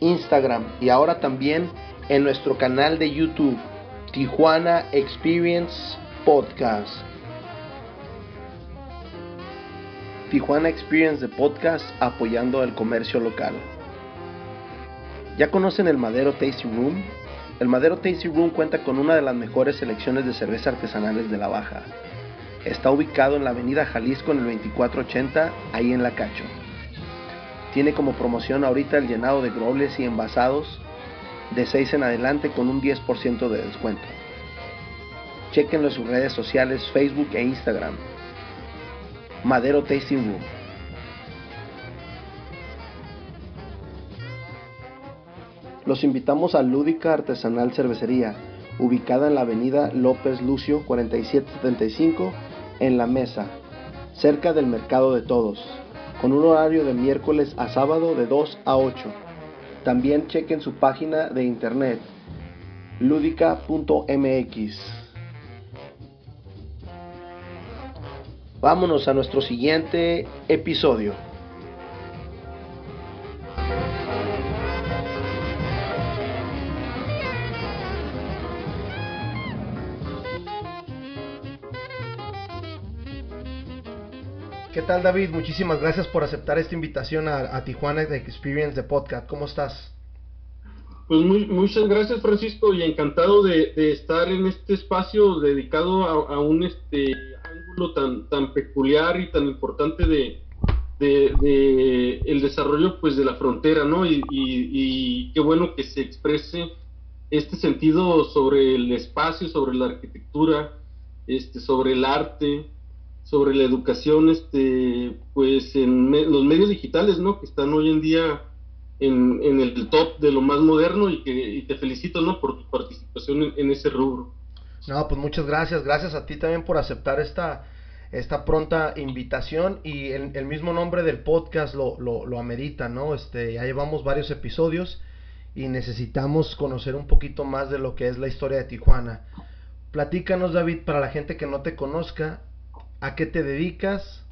Instagram y ahora también en nuestro canal de YouTube, Tijuana Experience Podcast. Tijuana Experience de Podcast apoyando el comercio local. ¿Ya conocen el Madero Tasty Room? El Madero Tasty Room cuenta con una de las mejores selecciones de cerveza artesanales de la Baja. Está ubicado en la avenida Jalisco en el 2480, ahí en La Cacho. Tiene como promoción ahorita el llenado de grobles y envasados de 6 en adelante con un 10% de descuento. Chequenlo en sus redes sociales Facebook e Instagram. Madero Tasting Room. Los invitamos a Lúdica Artesanal Cervecería, ubicada en la avenida López Lucio 4775 en La Mesa, cerca del Mercado de Todos con un horario de miércoles a sábado de 2 a 8. También chequen su página de internet ludica.mx. Vámonos a nuestro siguiente episodio. Tal David? Muchísimas gracias por aceptar esta invitación a, Tijuana de Experience de Podcast. ¿Cómo estás? Pues muchas gracias Francisco y encantado de, estar en este espacio dedicado a, un este ángulo tan, peculiar y tan importante de, el desarrollo pues de la frontera, ¿no? Y, y, qué bueno que se exprese este sentido sobre el espacio, sobre la arquitectura, este, sobre el arte, sobre la educación este pues en los medios digitales no que están hoy en día en, el top de lo más moderno y que te felicito no por tu participación en, ese rubro. No pues muchas gracias. Gracias a ti también por aceptar esta esta pronta invitación y el, el mismo nombre del podcast lo, lo, lo, amerita no este ya llevamos varios episodios y necesitamos conocer un poquito más de lo que es la historia de Tijuana. Platícanos David para la gente que no te conozca ¿A qué te dedicas?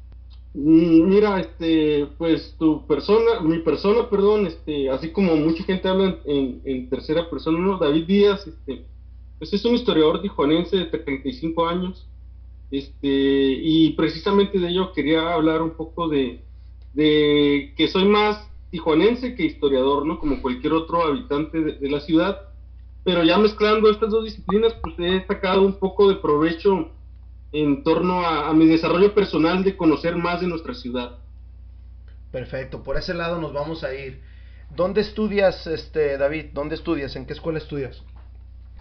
Mm, mira, este, pues tu persona, mi persona, perdón, este, así como mucha gente habla en, tercera persona, ¿no? David Díaz, este, pues es un historiador tijuanense de 35 años, este, y precisamente de ello quería hablar un poco de, de que soy más tijuanense que historiador, ¿no? Como cualquier otro habitante de, de la ciudad, pero ya mezclando estas dos disciplinas, pues he sacado un poco de provecho en torno a, mi desarrollo personal de conocer más de nuestra ciudad. Perfecto, por ese lado nos vamos a ir. ¿Dónde estudias, este David? ¿Dónde estudias? ¿En qué escuela estudias?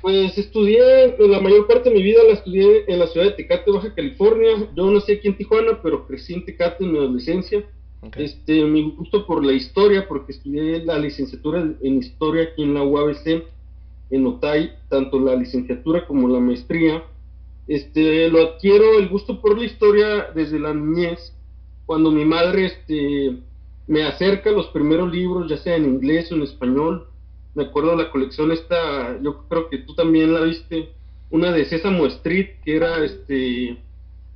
Pues estudié, la mayor parte de mi vida la estudié en la ciudad de Tecate, Baja California. Yo nací aquí en Tijuana, pero crecí en Tecate en mi adolescencia. Este, mi gusto por la historia, porque estudié la licenciatura en historia aquí en la UABC, en Otay, tanto la licenciatura como la maestría este, lo adquiero el gusto por la historia desde la niñez, cuando mi madre este, me acerca los primeros libros, ya sea en inglés o en español. Me acuerdo de la colección esta, yo creo que tú también la viste, una de Sésamo Street, que era este,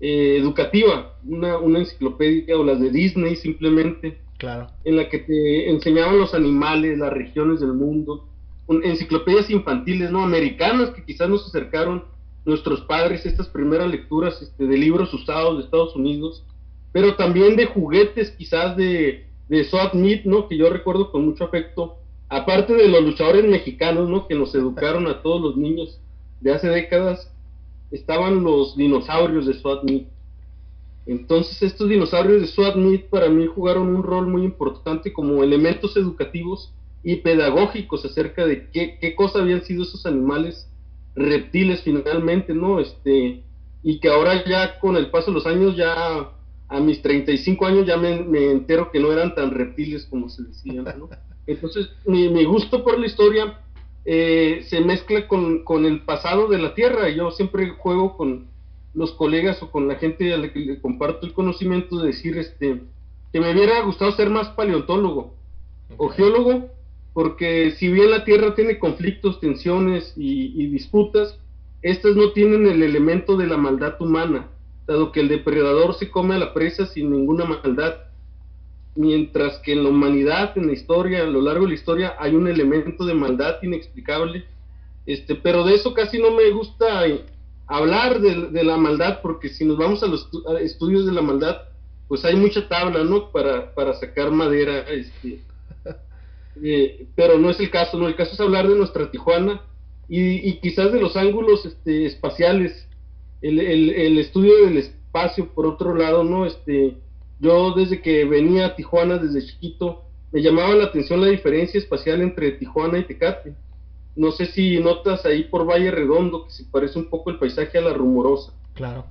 eh, educativa, una, una enciclopedia, o las de Disney simplemente, claro. en la que te enseñaban los animales, las regiones del mundo, enciclopedias infantiles, ¿no? Americanas que quizás nos acercaron nuestros padres estas primeras lecturas este, de libros usados de Estados Unidos, pero también de juguetes quizás de, de Meat, ¿no? Que yo recuerdo con mucho afecto, aparte de los luchadores mexicanos, ¿no? Que nos educaron a todos los niños de hace décadas, estaban los dinosaurios de Swat Meat. Entonces estos dinosaurios de Swat Meat para mí jugaron un rol muy importante como elementos educativos y pedagógicos acerca de qué, qué cosa habían sido esos animales reptiles finalmente, ¿no? Este, y que ahora ya con el paso de los años, ya a mis 35 años ya me, entero que no eran tan reptiles como se decían, ¿no? Entonces, mi, mi gusto por la historia eh, se mezcla con, con, el pasado de la Tierra. Yo siempre juego con los colegas o con la gente a la que le comparto el conocimiento de decir este, que me hubiera gustado ser más paleontólogo o geólogo, porque si bien la Tierra tiene conflictos, tensiones y, disputas, estas no tienen el elemento de la maldad humana, dado que el depredador se come a la presa sin ninguna maldad, mientras que en la humanidad, en la historia, a lo largo de la historia, hay un elemento de maldad inexplicable, este, pero de eso casi no me gusta hablar de, la maldad, porque si nos vamos a los estudios de la maldad, pues hay mucha tabla, ¿no? Para, para sacar madera, este, eh, pero no es el caso, ¿no? El caso es hablar de nuestra Tijuana y, quizás de los ángulos este, espaciales, el, el, estudio del espacio, por otro lado, ¿no? Este, yo desde que venía a Tijuana, desde chiquito, me llamaba la atención la diferencia espacial entre Tijuana y Tecate. No sé si notas ahí por Valle Redondo que se parece un poco el paisaje a la rumorosa. Claro,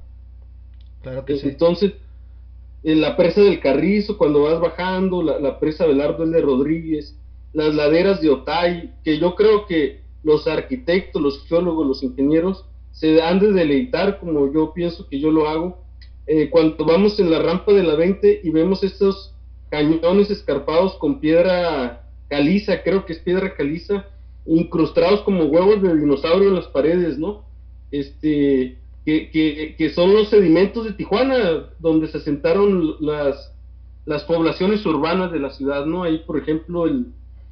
claro que eh, sí. Entonces, en la presa del Carrizo, cuando vas bajando, la, la presa Belardo de Rodríguez, las laderas de Otay, que yo creo que los arquitectos, los geólogos, los ingenieros se han de deleitar como yo pienso que yo lo hago. Eh, cuando vamos en la rampa de la 20 y vemos estos cañones escarpados con piedra caliza, creo que es piedra caliza, incrustados como huevos de dinosaurio en las paredes, ¿no? Este, que, que, que son los sedimentos de Tijuana, donde se asentaron las, las poblaciones urbanas de la ciudad, ¿no? Ahí, por ejemplo, el,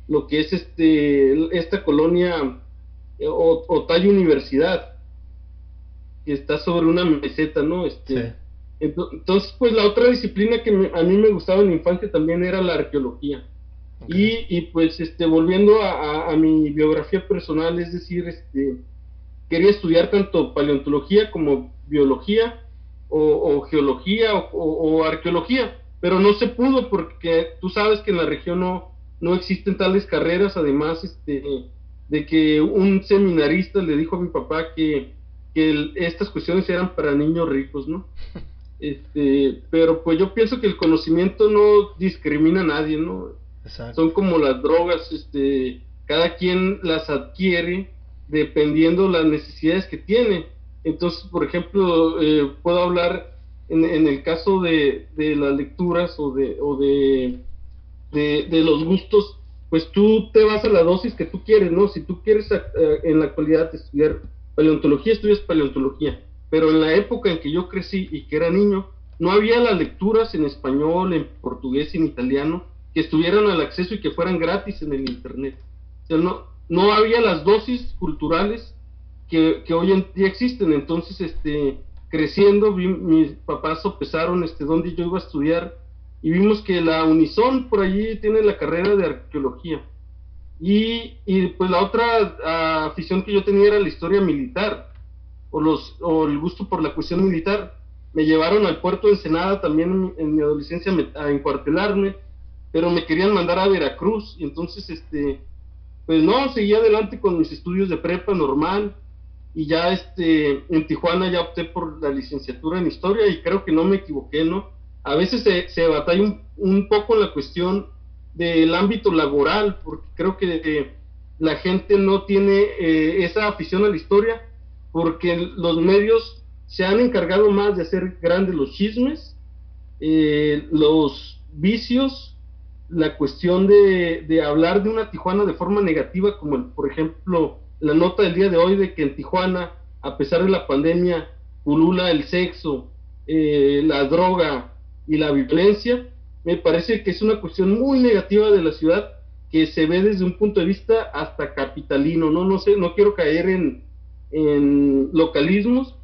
lo que es este esta colonia eh, Otay Universidad, que está sobre una meseta, ¿no? Este, Entonces, pues la otra disciplina que a mí me gustaba en la infancia también era la arqueología. Y, y, pues este volviendo a, mi biografía personal, es decir, este quería estudiar tanto paleontología como biología o, geología o, arqueología, pero no se pudo porque tú sabes que en la región no, no existen tales carreras, además este, de que un seminarista le dijo a mi papá que, estas cuestiones eran para niños ricos, ¿no? Este, pero pues yo pienso que el conocimiento no discrimina a nadie, ¿no? Son como las drogas, este, cada quien las adquiere dependiendo las necesidades que tiene. Entonces, por ejemplo, eh, puedo hablar en, en, el caso de, de las lecturas o de, o de de, los gustos, pues tú te vas a la dosis que tú quieres, ¿no? Si tú quieres eh, en la actualidad estudiar paleontología, estudias paleontología. Pero en la época en que yo crecí y que era niño, no había las lecturas en español, en portugués, en italiano, que estuvieran al acceso y que fueran gratis en el Internet. O sea, no, no había las dosis culturales que, que hoy en día existen. Entonces, este, creciendo, mis papás sopesaron este, dónde yo iba a estudiar y vimos que la Unison por allí tiene la carrera de arqueología. Y, y pues la otra ah, afición que yo tenía era la historia militar, o, los, o el gusto por la cuestión militar. Me llevaron al puerto de Ensenada también en, mi adolescencia a encuartelarme, pero me querían mandar a Veracruz, y entonces, este, pues no, seguí adelante con mis estudios de prepa normal, y ya este, en Tijuana ya opté por la licenciatura en historia, y creo que no me equivoqué, ¿no? A veces se, se batalla un, poco en la cuestión del ámbito laboral, porque creo que la gente no tiene eh, esa afición a la historia, porque los medios se han encargado más de hacer grandes los chismes, eh, los vicios, la cuestión de, de, hablar de una Tijuana de forma negativa, como por ejemplo la nota del día de hoy de que en Tijuana, a pesar de la pandemia, pulula el sexo, eh, la droga, y la violencia, me parece que es una cuestión muy negativa de la ciudad que se ve desde un punto de vista hasta capitalino, no, no sé, no quiero caer en, en localismos,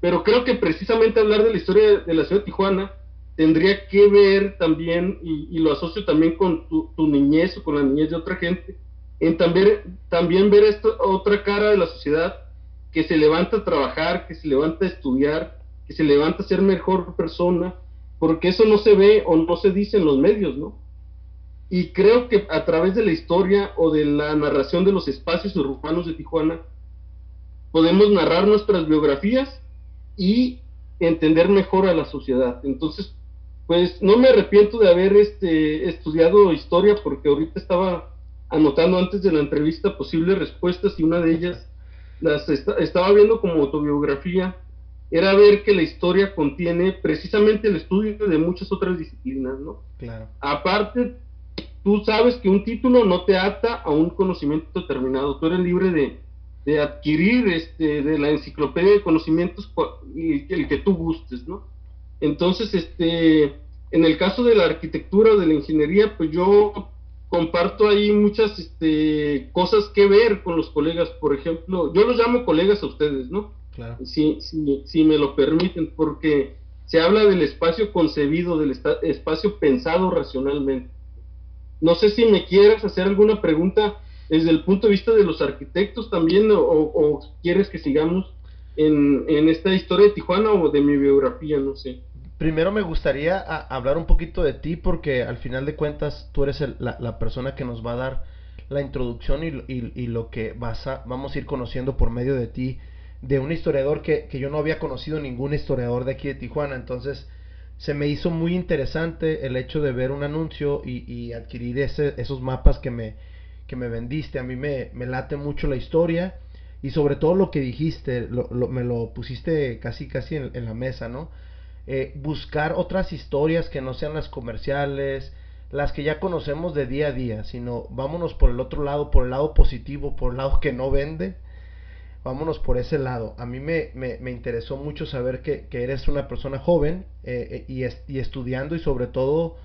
pero creo que precisamente hablar de la historia de la ciudad de Tijuana tendría que ver también, y, lo asocio también con tu, niñez o con la niñez de otra gente, en también, también ver esto, otra cara de la sociedad que se levanta a trabajar, que se levanta a estudiar, que se levanta a ser mejor persona, porque eso no se ve o no se dice en los medios, ¿no? Y creo que a través de la historia o de la narración de los espacios urbanos de Tijuana, podemos narrar nuestras biografías y entender mejor a la sociedad. Entonces, pues no me arrepiento de haber este, estudiado historia porque ahorita estaba anotando antes de la entrevista posibles respuestas y una de ellas las estaba viendo como autobiografía, era ver que la historia contiene precisamente el estudio de muchas otras disciplinas, ¿no? Claro. Aparte, tú sabes que un título no te ata a un conocimiento determinado, tú eres libre de, de adquirir este, de la enciclopedia de conocimientos el que tú gustes, ¿no? Entonces, este, en el caso de la arquitectura o de la ingeniería, pues yo comparto ahí muchas este, cosas que ver con los colegas. Por ejemplo, yo los llamo colegas a ustedes, ¿no? Claro. Si, si, si me lo permiten, porque se habla del espacio concebido, del espacio pensado racionalmente. No sé si me quieras hacer alguna pregunta desde el punto de vista de los arquitectos también, o, quieres que sigamos en, en, esta historia de Tijuana o de mi biografía, no sé. Primero me gustaría hablar un poquito de ti porque al final de cuentas tú eres la, persona que nos va a dar la introducción y, y, lo que vas a, vamos a ir conociendo por medio de ti, de un historiador que, que, yo no había conocido ningún historiador de aquí de Tijuana. Entonces se me hizo muy interesante el hecho de ver un anuncio y, y adquirir ese, esos mapas que me, que me vendiste. A mí me, me late mucho la historia y sobre todo lo que dijiste, lo, me lo pusiste casi casi en, la mesa, ¿no? Eh, buscar otras historias que no sean las comerciales, las que ya conocemos de día a día, sino vámonos por el otro lado, por el lado positivo, por el lado que no vende, vámonos por ese lado. A mí me, me, interesó mucho saber que, que, eres una persona joven eh, eh, y, y, estudiando y sobre todo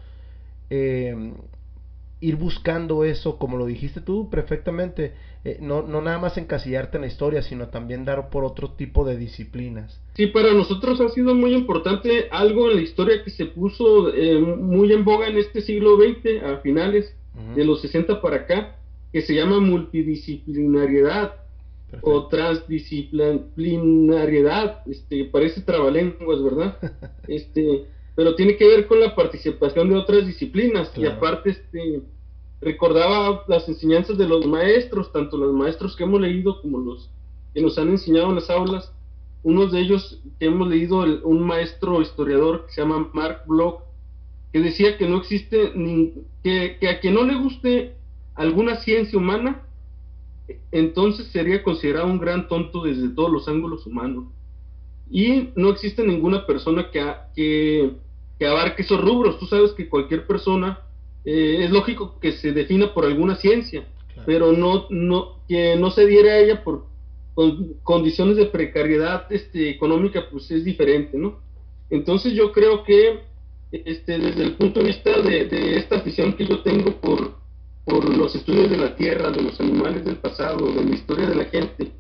ir buscando eso, como lo dijiste tú perfectamente, eh, no, no nada más encasillarte en la historia, sino también dar por otro tipo de disciplinas. Sí, para nosotros ha sido muy importante algo en la historia que se puso eh, muy en boga en este siglo XX, a finales de los 60 para acá, que se llama multidisciplinariedad o transdisciplinariedad, este, parece trabalenguas, ¿verdad? este, pero tiene que ver con la participación de otras disciplinas y aparte este recordaba las enseñanzas de los maestros, tanto los maestros que hemos leído como los que nos han enseñado en las aulas. Uno de ellos que hemos leído, un maestro historiador que se llama Mark Bloch, que decía que no existe, ni, que, que a quien no le guste alguna ciencia humana, entonces sería considerado un gran tonto desde todos los ángulos humanos. Y no existe ninguna persona que, que, abarque esos rubros. Tú sabes que cualquier persona eh, es lógico que se defina por alguna ciencia, pero no, no, que no se diera a ella por condiciones de precariedad este, económica, pues es diferente, ¿no? Entonces yo creo que este, desde el punto de vista de, de esta afición que yo tengo por, por los estudios de la tierra, de los animales del pasado, de la historia de la gente,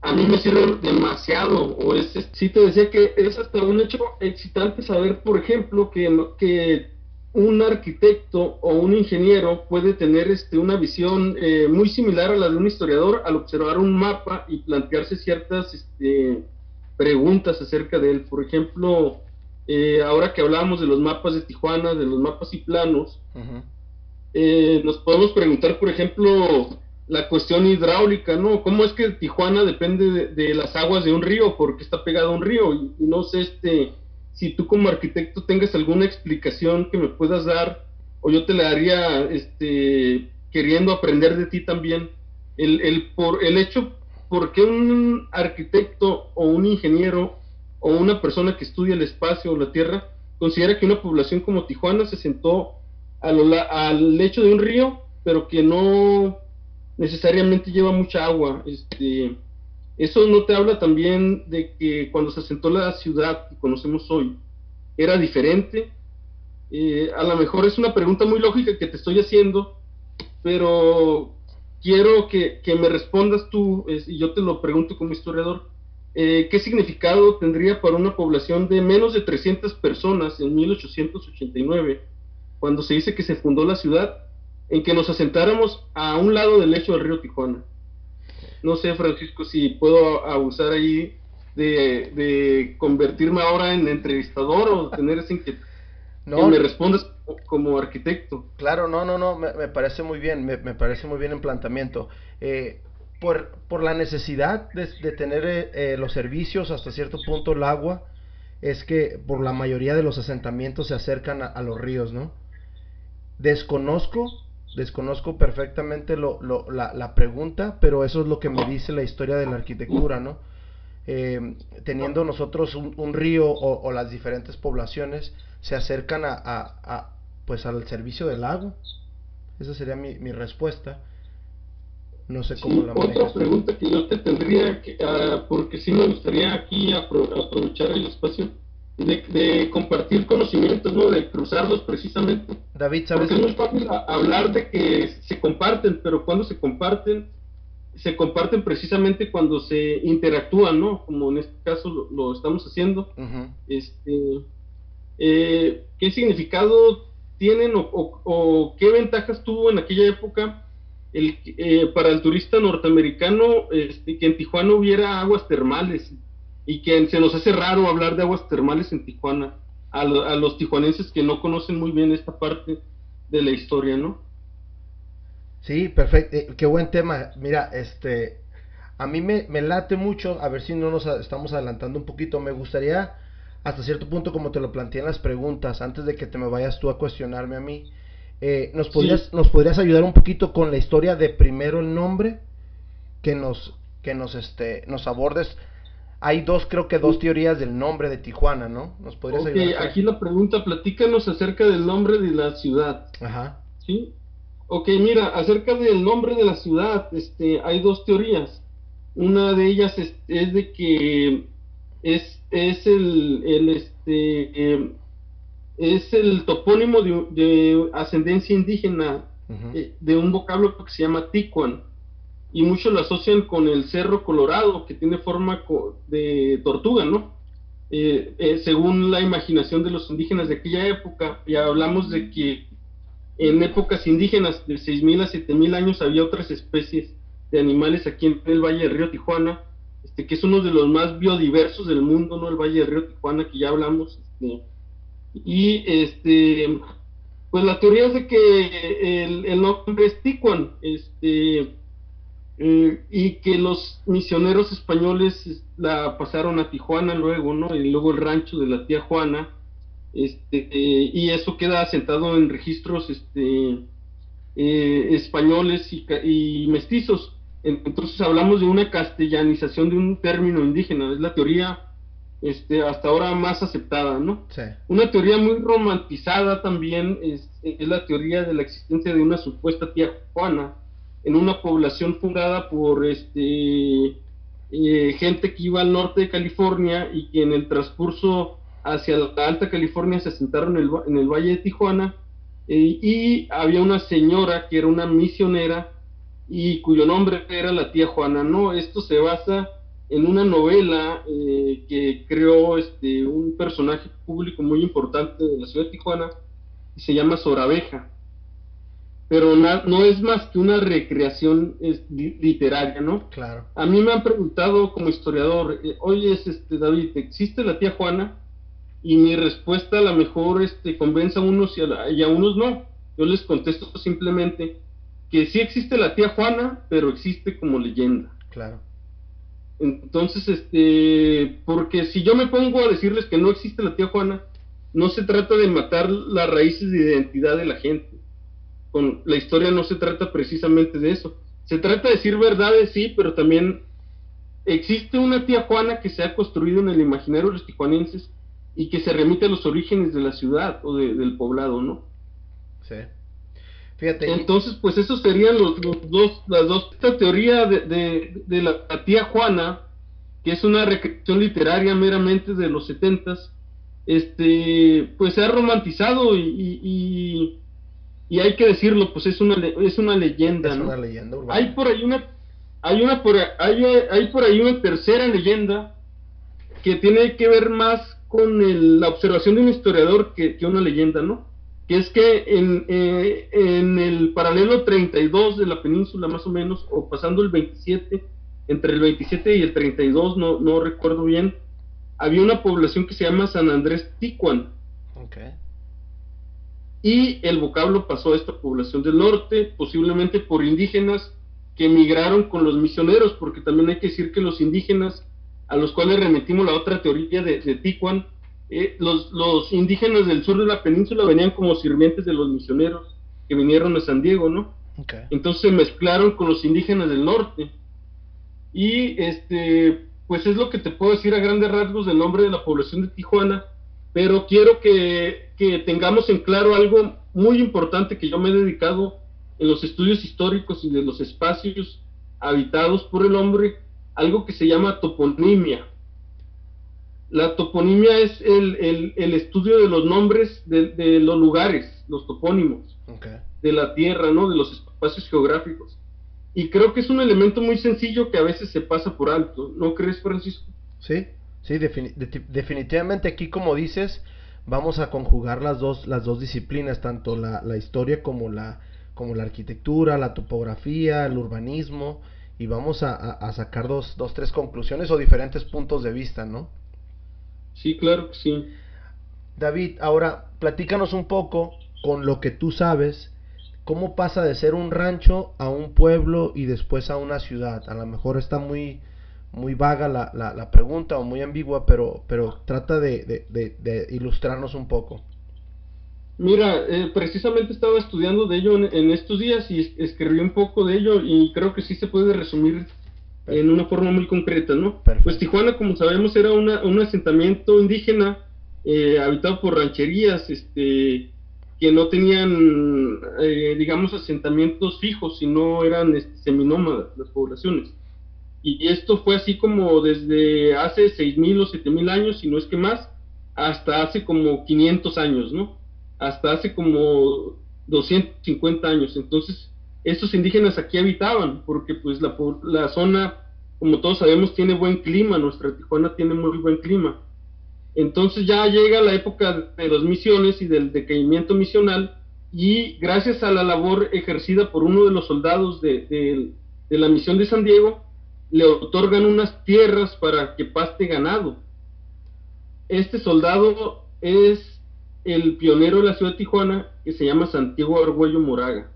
a mí me sirve demasiado. O es, sí te decía que es hasta un hecho excitante saber, por ejemplo, que, que un arquitecto o un ingeniero puede tener este, una visión eh, muy similar a la de un historiador al observar un mapa y plantearse ciertas este, preguntas acerca de él. Por ejemplo, eh, ahora que hablábamos de los mapas de Tijuana, de los mapas y planos, eh, nos podemos preguntar, por ejemplo, la cuestión hidráulica, ¿no? ¿Cómo es que Tijuana depende de, las aguas de un río? Porque está pegado a un río. Y, no sé este, si tú como arquitecto tengas alguna explicación que me puedas dar, o yo te la daría este, queriendo aprender de ti también. El, el, por, el hecho por qué un arquitecto o un ingeniero o una persona que estudia el espacio o la tierra considera que una población como Tijuana se sentó al lecho de un río, pero que no necesariamente lleva mucha agua. Este, eso no te habla también de que cuando se asentó la ciudad que conocemos hoy era diferente. Eh, a lo mejor es una pregunta muy lógica que te estoy haciendo, pero quiero que, me respondas tú, y yo te lo pregunto como historiador, eh, ¿qué significado tendría para una población de menos de 300 personas en 1889, cuando se dice que se fundó la ciudad, en que nos asentáramos a un lado del lecho del río Tijuana. No sé, Francisco, si puedo abusar ahí de, convertirme ahora en entrevistador o tener ese inquietud. No, que me respondas como arquitecto. Claro, no, no, no, me, parece muy bien, me, parece muy bien el planteamiento. Eh, por, por la necesidad de, tener eh, eh, los servicios, hasta cierto punto el agua, es que por la mayoría de los asentamientos se acercan a los ríos, ¿no? Desconozco desconozco perfectamente lo, lo, la, la, pregunta, pero eso es lo que me dice la historia de la arquitectura, ¿no? Eh, teniendo nosotros un, río o, las diferentes poblaciones se acercan a, a, pues al servicio del lago. Esa sería mi, mi respuesta. No sé cómo la manejas. Otra pregunta que yo te tendría, que, uh, porque sí me gustaría aquí aprovechar el espacio de, compartir conocimientos, ¿no? De cruzarlos precisamente. David, ¿sabes? Porque no es fácil hablar de que se comparten, pero cuando se comparten, se comparten precisamente cuando se interactúan, ¿no? Como en este caso lo, estamos haciendo. Este, eh, ¿Qué significado tienen o, qué ventajas tuvo en aquella época el, eh, para el turista norteamericano este, que en Tijuana hubiera aguas termales? Y que se nos hace raro hablar de aguas termales en Tijuana a, los tijuanenses que no conocen muy bien esta parte de la historia, ¿no? Sí, perfecto, eh, qué buen tema. Mira, este, a mí me, me, late mucho, a ver si no nos estamos adelantando un poquito, me gustaría hasta cierto punto, como te lo planteé en las preguntas, antes de que te me vayas tú a cuestionarme a mí, eh, ¿nos, podrías, ¿nos podrías ayudar un poquito con la historia de primero el nombre? Que nos, que nos, este, nos abordes hay dos, creo que dos teorías del nombre de Tijuana, ¿no? ¿Nos podrías okay, aquí la pregunta, platícanos acerca del nombre de la ciudad. Ajá. ¿Sí? Ok, mira, acerca del nombre de la ciudad, este, hay dos teorías. Una de ellas es, de que es, es el, el este, em, es el topónimo de, ascendencia indígena eh, de un vocablo que se llama Ticuan y muchos lo asocian con el Cerro Colorado, que tiene forma de tortuga, ¿no? Eh, eh, según la imaginación de los indígenas de aquella época, ya hablamos de que en épocas indígenas de 6.000 a 7.000 años había otras especies de animales aquí en el Valle del Río Tijuana, este, que es uno de los más biodiversos del mundo, ¿no? El Valle del Río Tijuana, que ya hablamos. Este, y este, pues la teoría es de que el, el nombre es Ticuan, este, eh, y que los misioneros españoles la pasaron a Tijuana luego, ¿no? Y luego el rancho de la tía Juana, este, y eso queda asentado en registros este, eh, españoles y, mestizos. Entonces hablamos de una castellanización de un término indígena, es la teoría este, hasta ahora más aceptada, ¿no? Una teoría muy romantizada también es, es la teoría de la existencia de una supuesta tía Juana, en una población fundada por este eh, gente que iba al norte de California y que en el transcurso hacia la Alta California se asentaron en el, Valle de Tijuana eh, y había una señora que era una misionera y cuyo nombre era la tía Juana. No, esto se basa en una novela eh, que creó este un personaje público muy importante de la ciudad de Tijuana y se llama Sorabeja pero no es más que una recreación literaria, ¿no? Claro. A mí me han preguntado como historiador, eh, oye, este, David, ¿existe la tía Juana? Y mi respuesta a lo mejor este, convence a unos y a, y a unos no. Yo les contesto simplemente que sí existe la tía Juana, pero existe como leyenda. Claro. Entonces, este, porque si yo me pongo a decirles que no existe la tía Juana, no se trata de matar las raíces de identidad de la gente con la historia no se trata precisamente de eso. Se trata de decir verdades, sí, pero también existe una tía Juana que se ha construido en el imaginario de los tijuanenses y que se remite a los orígenes de la ciudad o del poblado, ¿no? Sí. Fíjate. Entonces, pues esos serían los, dos, las dos. Esta teoría de, de, la, tía Juana, que es una recreación literaria meramente de los setentas, este, pues se ha romantizado y y hay que decirlo, pues es una es una leyenda, es una leyenda urbana. Hay por ahí una hay una por hay, hay por ahí una tercera leyenda que tiene que ver más con la observación de un historiador que, que, una leyenda, ¿no? Que es que en, eh, en el paralelo 32 de la península, más o menos, o pasando el 27, entre el 27 y el 32, no, no recuerdo bien, había una población que se llama San Andrés Ticuan. Okay y el vocablo pasó a esta población del norte, posiblemente por indígenas que emigraron con los misioneros, porque también hay que decir que los indígenas, a los cuales remitimos la otra teoría de, de eh, los, los, indígenas del sur de la península venían como sirvientes de los misioneros que vinieron a San Diego, ¿no? Entonces se mezclaron con los indígenas del norte. Y este, pues es lo que te puedo decir a grandes rasgos del nombre de la población de Tijuana, pero quiero que, que tengamos en claro algo muy importante que yo me he dedicado en los estudios históricos y de los espacios habitados por el hombre, algo que se llama toponimia. La toponimia es el, el, estudio de los nombres de, los lugares, los topónimos de la tierra, ¿no? De los espacios geográficos. Y creo que es un elemento muy sencillo que a veces se pasa por alto, ¿no crees, Francisco? Sí, sí, definitivamente aquí, como dices, vamos a conjugar las dos, las dos disciplinas, tanto la, la historia como la, como la arquitectura, la topografía, el urbanismo, y vamos a, a, sacar dos, dos, tres conclusiones o diferentes puntos de vista, ¿no? Sí, claro que sí. David, ahora platícanos un poco con lo que tú sabes, cómo pasa de ser un rancho a un pueblo y después a una ciudad. A lo mejor está muy, muy vaga la, la, pregunta o muy ambigua, pero, pero trata de, de, ilustrarnos un poco. Mira, eh, precisamente estaba estudiando de ello en, estos días y escribí un poco de ello y creo que sí se puede resumir en una forma muy concreta, ¿no? Pues Tijuana, como sabemos, era una, un asentamiento indígena eh, habitado por rancherías, este, que no tenían, eh, digamos, asentamientos fijos, sino eran este, seminómadas las poblaciones. Y esto fue así como desde hace 6.000 o 7.000 años, si no es que más, hasta hace como 500 años, ¿no? Hasta hace como 250 años. Entonces, estos indígenas aquí habitaban, porque pues la, la zona, como todos sabemos, tiene buen clima, nuestra Tijuana tiene muy buen clima. Entonces ya llega la época de las misiones y del decaimiento misional y gracias a la labor ejercida por uno de los soldados de, la misión de San Diego, le otorgan unas tierras para que paste ganado. Este soldado es el pionero de la ciudad de Tijuana que se llama Santiago Argüello Moraga,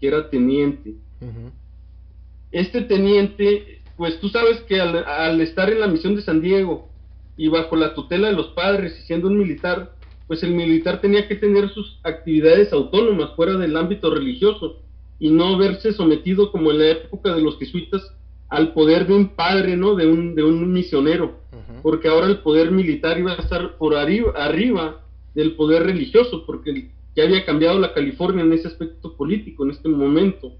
que era teniente. Este teniente, pues tú sabes que al estar en la misión de San Diego, y bajo la tutela de los padres y siendo un militar, pues el militar tenía que tener sus actividades autónomas fuera del ámbito religioso y no verse sometido como en la época de los jesuitas al poder de un padre, ¿no? De un, de un misionero, porque ahora el poder militar iba a estar por arriba, arriba del poder religioso, porque ya había cambiado la California en ese aspecto político en este momento.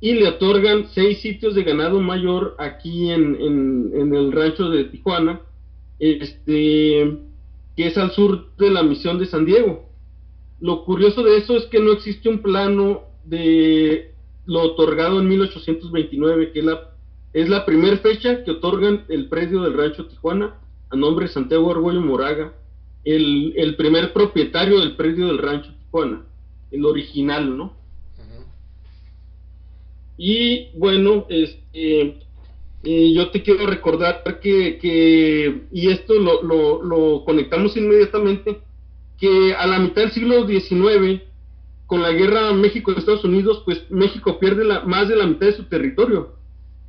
Y le otorgan seis sitios de ganado mayor aquí en, en, en el rancho de Tijuana, este, que es al sur de la misión de San Diego. Lo curioso de eso es que no existe un plano de lo otorgado en 1829, que es la, es la primera fecha que otorgan el predio del rancho Tijuana a nombre de Santiago Argüello Moraga, el, el primer propietario del predio del rancho Tijuana, el original, ¿no? Y bueno, este, yo te quiero recordar que, y esto lo, lo, conectamos inmediatamente, que a la mitad del siglo XIX, con la guerra México-Estados Unidos, pues México pierde la, más de la mitad de su territorio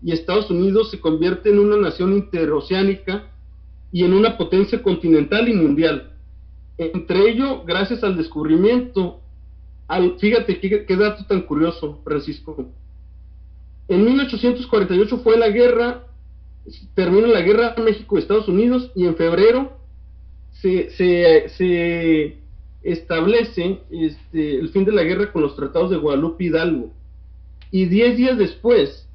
y Estados Unidos se convierte en una nación interoceánica y en una potencia continental y mundial. Entre ello, gracias al descubrimiento, al, fíjate qué dato tan curioso, Francisco, en 1848 fue la guerra, termina la guerra México-Estados Unidos y en febrero se, se, establece este, el fin de la guerra con los tratados de Guadalupe Hidalgo. Y diez días después,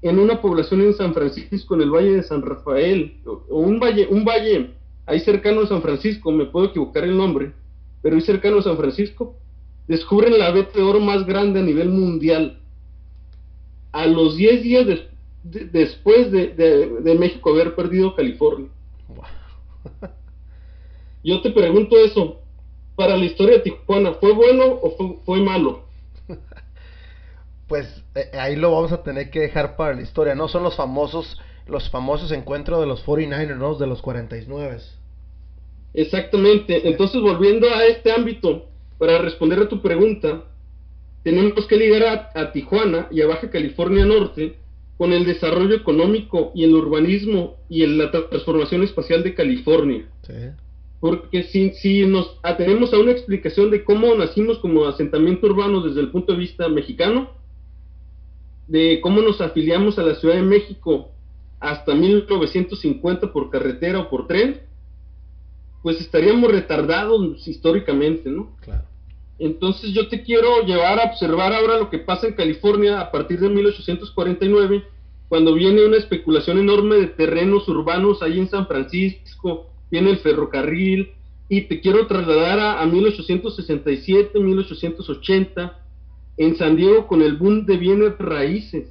en una población en San Francisco, en el Valle de San Rafael, o un valle, un valle ahí cercano a San Francisco, me puedo equivocar el nombre, pero ahí cercano a San Francisco, descubren la vete de oro más grande a nivel mundial a los 10 días después de, México haber perdido California. Yo te pregunto eso, para la historia de Tijuana, ¿fue bueno o fue, malo? Pues eh, ahí lo vamos a tener que dejar para la historia, ¿no? Son los famosos, los famosos encuentros de los 49ers, ¿no? De los 49. Exactamente. Entonces, volviendo a este ámbito, para responder a tu pregunta, tenemos que ligar a, Tijuana y a Baja California Norte con el desarrollo económico y el urbanismo y en la transformación espacial de California. Porque si, si nos atenemos a una explicación de cómo nacimos como asentamiento urbano desde el punto de vista mexicano, de cómo nos afiliamos a la Ciudad de México hasta 1950 por carretera o por tren, pues estaríamos retardados históricamente, ¿no? Claro. Entonces yo te quiero llevar a observar ahora lo que pasa en California a partir de 1849, cuando viene una especulación enorme de terrenos urbanos ahí en San Francisco, viene el ferrocarril, y te quiero trasladar a, a 1867, 1880, en San Diego con el boom de bienes raíces,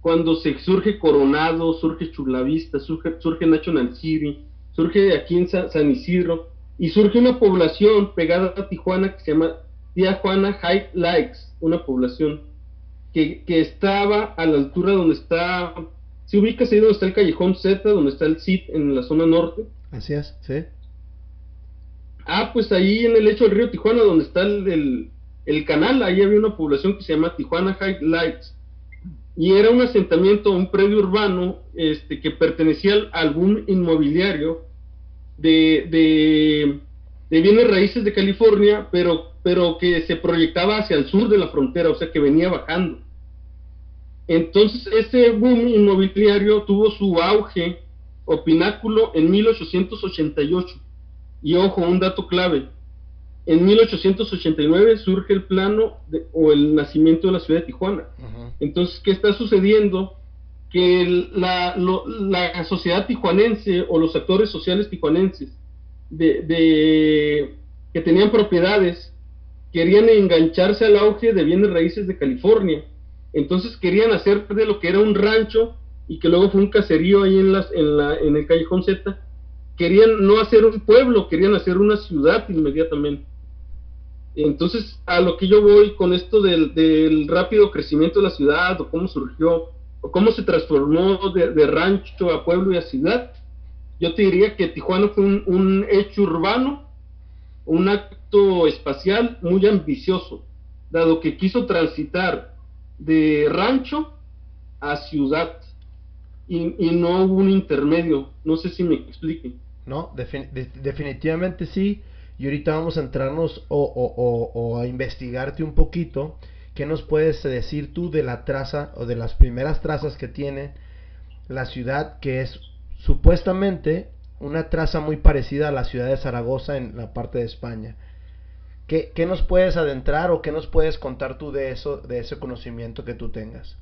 cuando se surge Coronado, surge Chulavista, surge, surge National City, surge aquí en San, Isidro, y surge una población pegada a Tijuana que se llama Tijuana High Lakes, una población que, que, estaba a la altura donde está, si ubicas ahí donde está el Callejón Z, donde está el CIT en la zona norte. Así es, sí. Ah, pues ahí en el lecho del río Tijuana, donde está el, el, canal, ahí había una población que se llama Tijuana High Lights. Y era un asentamiento, un predio urbano este, que pertenecía al, boom inmobiliario de, de, de, bienes raíces de California, pero, pero que se proyectaba hacia el sur de la frontera, o sea que venía bajando. Entonces, ese boom inmobiliario tuvo su auge o pináculo en 1888 y ojo, un dato clave. En 1889 surge el plano o el nacimiento de la ciudad de Tijuana. Entonces, ¿qué está sucediendo? Que la, la, sociedad tijuanense o los actores sociales tijuanenses de, que tenían propiedades querían engancharse al auge de bienes raíces de California. Entonces querían hacer de lo que era un rancho y que luego fue un caserío ahí en, las, en, la, en el Callejón Z, querían no hacer un pueblo, querían hacer una ciudad inmediatamente. Entonces, a lo que yo voy con esto del, rápido crecimiento de la ciudad, o cómo surgió, o cómo se transformó de, rancho a pueblo y a ciudad, yo te diría que Tijuana fue un, un hecho urbano, un acto espacial muy ambicioso, dado que quiso transitar de rancho a ciudad y, no hubo un intermedio. No sé si me expliquen. ¿no? definitivamente sí. Y ahorita vamos a entrarnos o, a investigarte un poquito. ¿Qué nos puedes decir tú de la traza o de las primeras trazas que tiene la ciudad, que es supuestamente una traza muy parecida a la ciudad de Zaragoza en la parte de España? ¿Qué, qué nos puedes adentrar o qué nos puedes contar tú de eso, de ese conocimiento que tú tengas?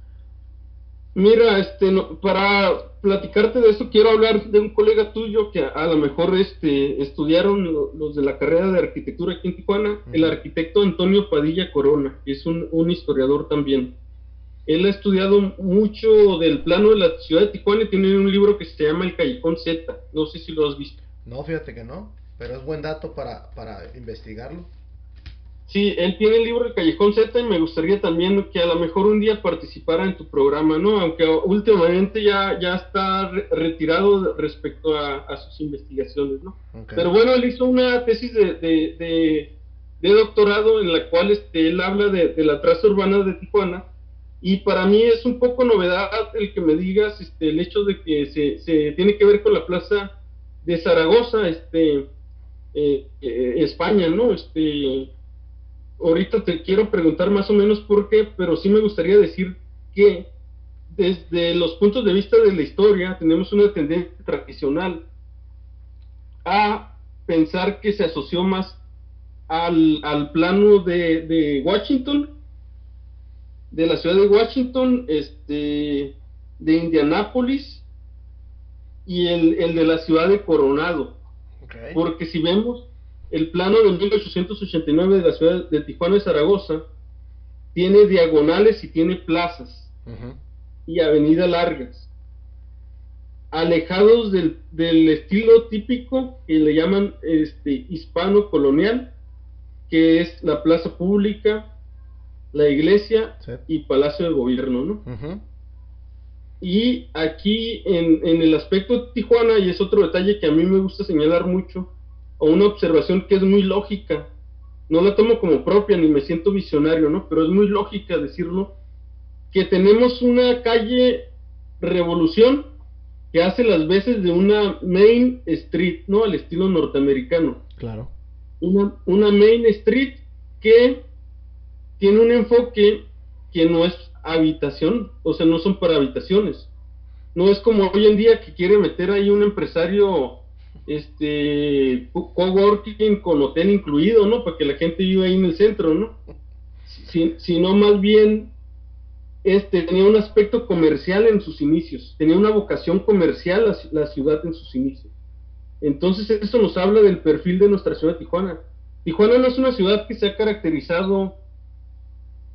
Mira, este, para platicarte de eso, quiero hablar de un colega tuyo que a, lo mejor este, estudiaron los de la carrera de arquitectura aquí en Tijuana, el arquitecto Antonio Padilla Corona, que es un, historiador también. Él ha estudiado mucho del plano de la ciudad de Tijuana y tiene un libro que se llama El Callejón Z. No sé si lo has visto. No, fíjate que no, pero es buen dato para, para investigarlo. Sí, él tiene el libro El Callejón Z y me gustaría también que a lo mejor un día participara en tu programa, ¿no? Aunque últimamente ya, ya está retirado respecto a, sus investigaciones, ¿no? Pero bueno, él hizo una tesis de, de, de, doctorado en la cual este, él habla de, la traza urbana de Tijuana y para mí es un poco novedad el que me digas este, el hecho de que se, se tiene que ver con la plaza de Zaragoza, este, eh, eh, España, ¿no? Este ahorita te quiero preguntar más o menos por qué, pero sí me gustaría decir que desde los puntos de vista de la historia tenemos una tendencia tradicional a pensar que se asoció más al, al plano de, de, Washington, de la ciudad de Washington, este, de Indianápolis y el, el de la ciudad de Coronado. Porque si vemos, el plano de 1889 de la ciudad de Tijuana y Zaragoza tiene diagonales y tiene plazas y avenidas largas, alejados del, estilo típico que le llaman este, hispano colonial, que es la plaza pública, la iglesia y palacio de gobierno, ¿no? Y aquí en, en el aspecto de Tijuana, y es otro detalle que a mí me gusta señalar mucho, o una observación que es muy lógica. No la tomo como propia ni me siento visionario, ¿no? Pero es muy lógica decirlo, que tenemos una calle Revolución que hace las veces de una Main Street, ¿no? Al estilo norteamericano. Claro. Una, una Main Street que tiene un enfoque que no es habitación, o sea, no son para habitaciones. No es como hoy en día que quiere meter ahí un empresario este coworking con hotel incluido, ¿no? Para que la gente viva ahí en el centro, ¿no? sino más bien este, tenía un aspecto comercial en sus inicios, tenía una vocación comercial la, la ciudad en sus inicios. Entonces eso nos habla del perfil de nuestra ciudad Tijuana. Tijuana no es una ciudad que se ha caracterizado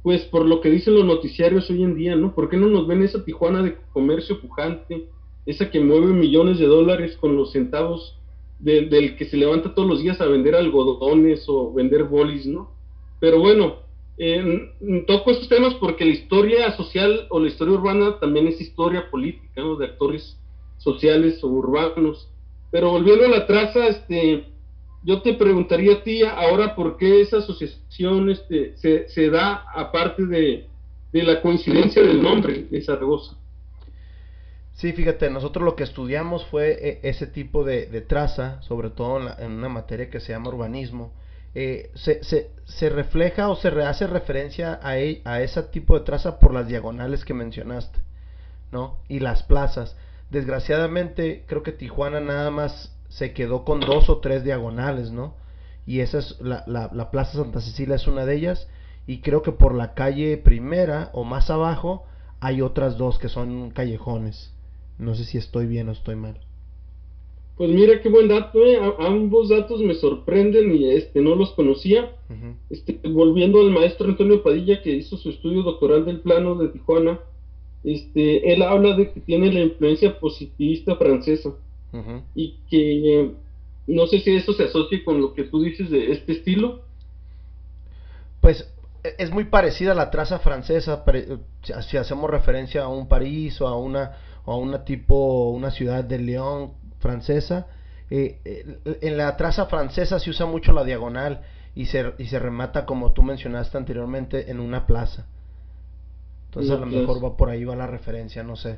pues por lo que dicen los noticiarios hoy en día, ¿no? ¿Por qué no nos ven esa Tijuana de comercio pujante, esa que mueve millones de dólares con los centavos del que se levanta todos los días a vender algodones o vender bolis, ¿no? Pero bueno, toco estos temas porque la historia social o la historia urbana también es historia política, ¿no? De actores sociales o urbanos. Pero volviendo a la traza, este, yo te preguntaría a ti ahora por qué esa asociación este, se, se da aparte de, de la coincidencia del nombre de Zaragoza. Sí, fíjate, nosotros lo que estudiamos fue eh, ese tipo de, traza, sobre todo en, una materia que se llama urbanismo. Eh, se, se, se, refleja o se hace referencia a, e, a ese tipo de traza por las diagonales que mencionaste, ¿no? Y las plazas. Desgraciadamente, creo que Tijuana nada más se quedó con dos o tres diagonales, ¿no? Y esa es la, la, la Plaza Santa Cecilia es una de ellas. Y creo que por la calle primera o más abajo hay otras dos que son callejones. No sé si estoy bien o estoy mal. Pues mira qué buen dato, eh. ambos datos me sorprenden y este no los conocía. este, volviendo al maestro Antonio Padilla que hizo su estudio doctoral del plano de Tijuana, este, él habla de que tiene la influencia positivista francesa y que no sé si eso se asocia con lo que tú dices de este estilo. Pues e, es muy parecida a la traza francesa, si hacemos referencia a un París o a una o a una tipo, una ciudad de León francesa. Eh, eh, en la traza francesa se usa mucho la diagonal y se, y se remata, como tú mencionaste anteriormente, en una plaza. Entonces a lo mejor va por ahí va la referencia, no sé.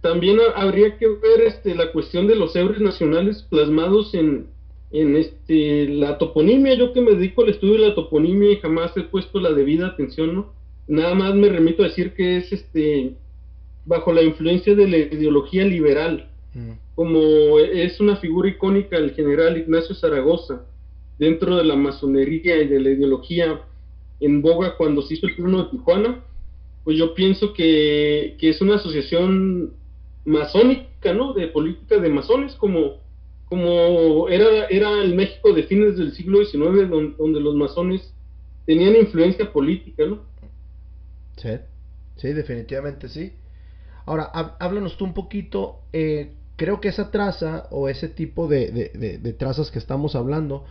También habría que ver este, la cuestión de los euros nacionales plasmados en, en este, la toponimia. Yo que me dedico al estudio de la toponimia y jamás he puesto la debida atención, ¿no? Nada más me remito a decir que es este bajo la influencia de la ideología liberal, mm. como es una figura icónica el general Ignacio Zaragoza, dentro de la masonería y de la ideología en boga cuando se hizo el turno de Tijuana, pues yo pienso que, es una asociación masónica, ¿no? De política de masones, como, como era, era el México de fines del siglo XIX, donde, donde los masones tenían influencia política, ¿no? Sí, sí, definitivamente sí. Ahora, háblanos tú un poquito, eh, creo que esa traza o ese tipo de, trazas que estamos hablando,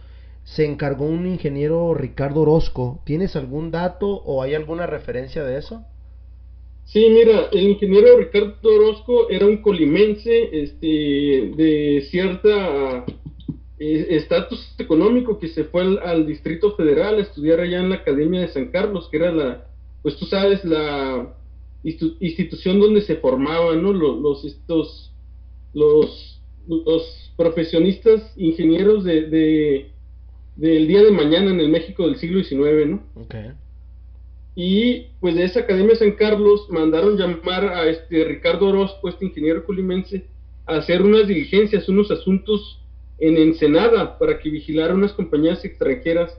se encargó un ingeniero Ricardo Orozco. ¿Tienes algún dato o hay alguna referencia de eso? Sí, mira, el ingeniero Ricardo Orozco era un colimense este, de cierta eh, estatus económico que se fue al, al, Distrito Federal a estudiar allá en la Academia de San Carlos, que era la, pues tú sabes, la institución donde se formaban los, estos los, los profesionistas ingenieros de, del día de mañana en el México del siglo XIX, ¿no? Y pues de esa Academia San Carlos mandaron llamar a este Ricardo Orozco, este ingeniero culimense, a hacer unas diligencias, unos asuntos en Ensenada para que vigilara unas compañías extranjeras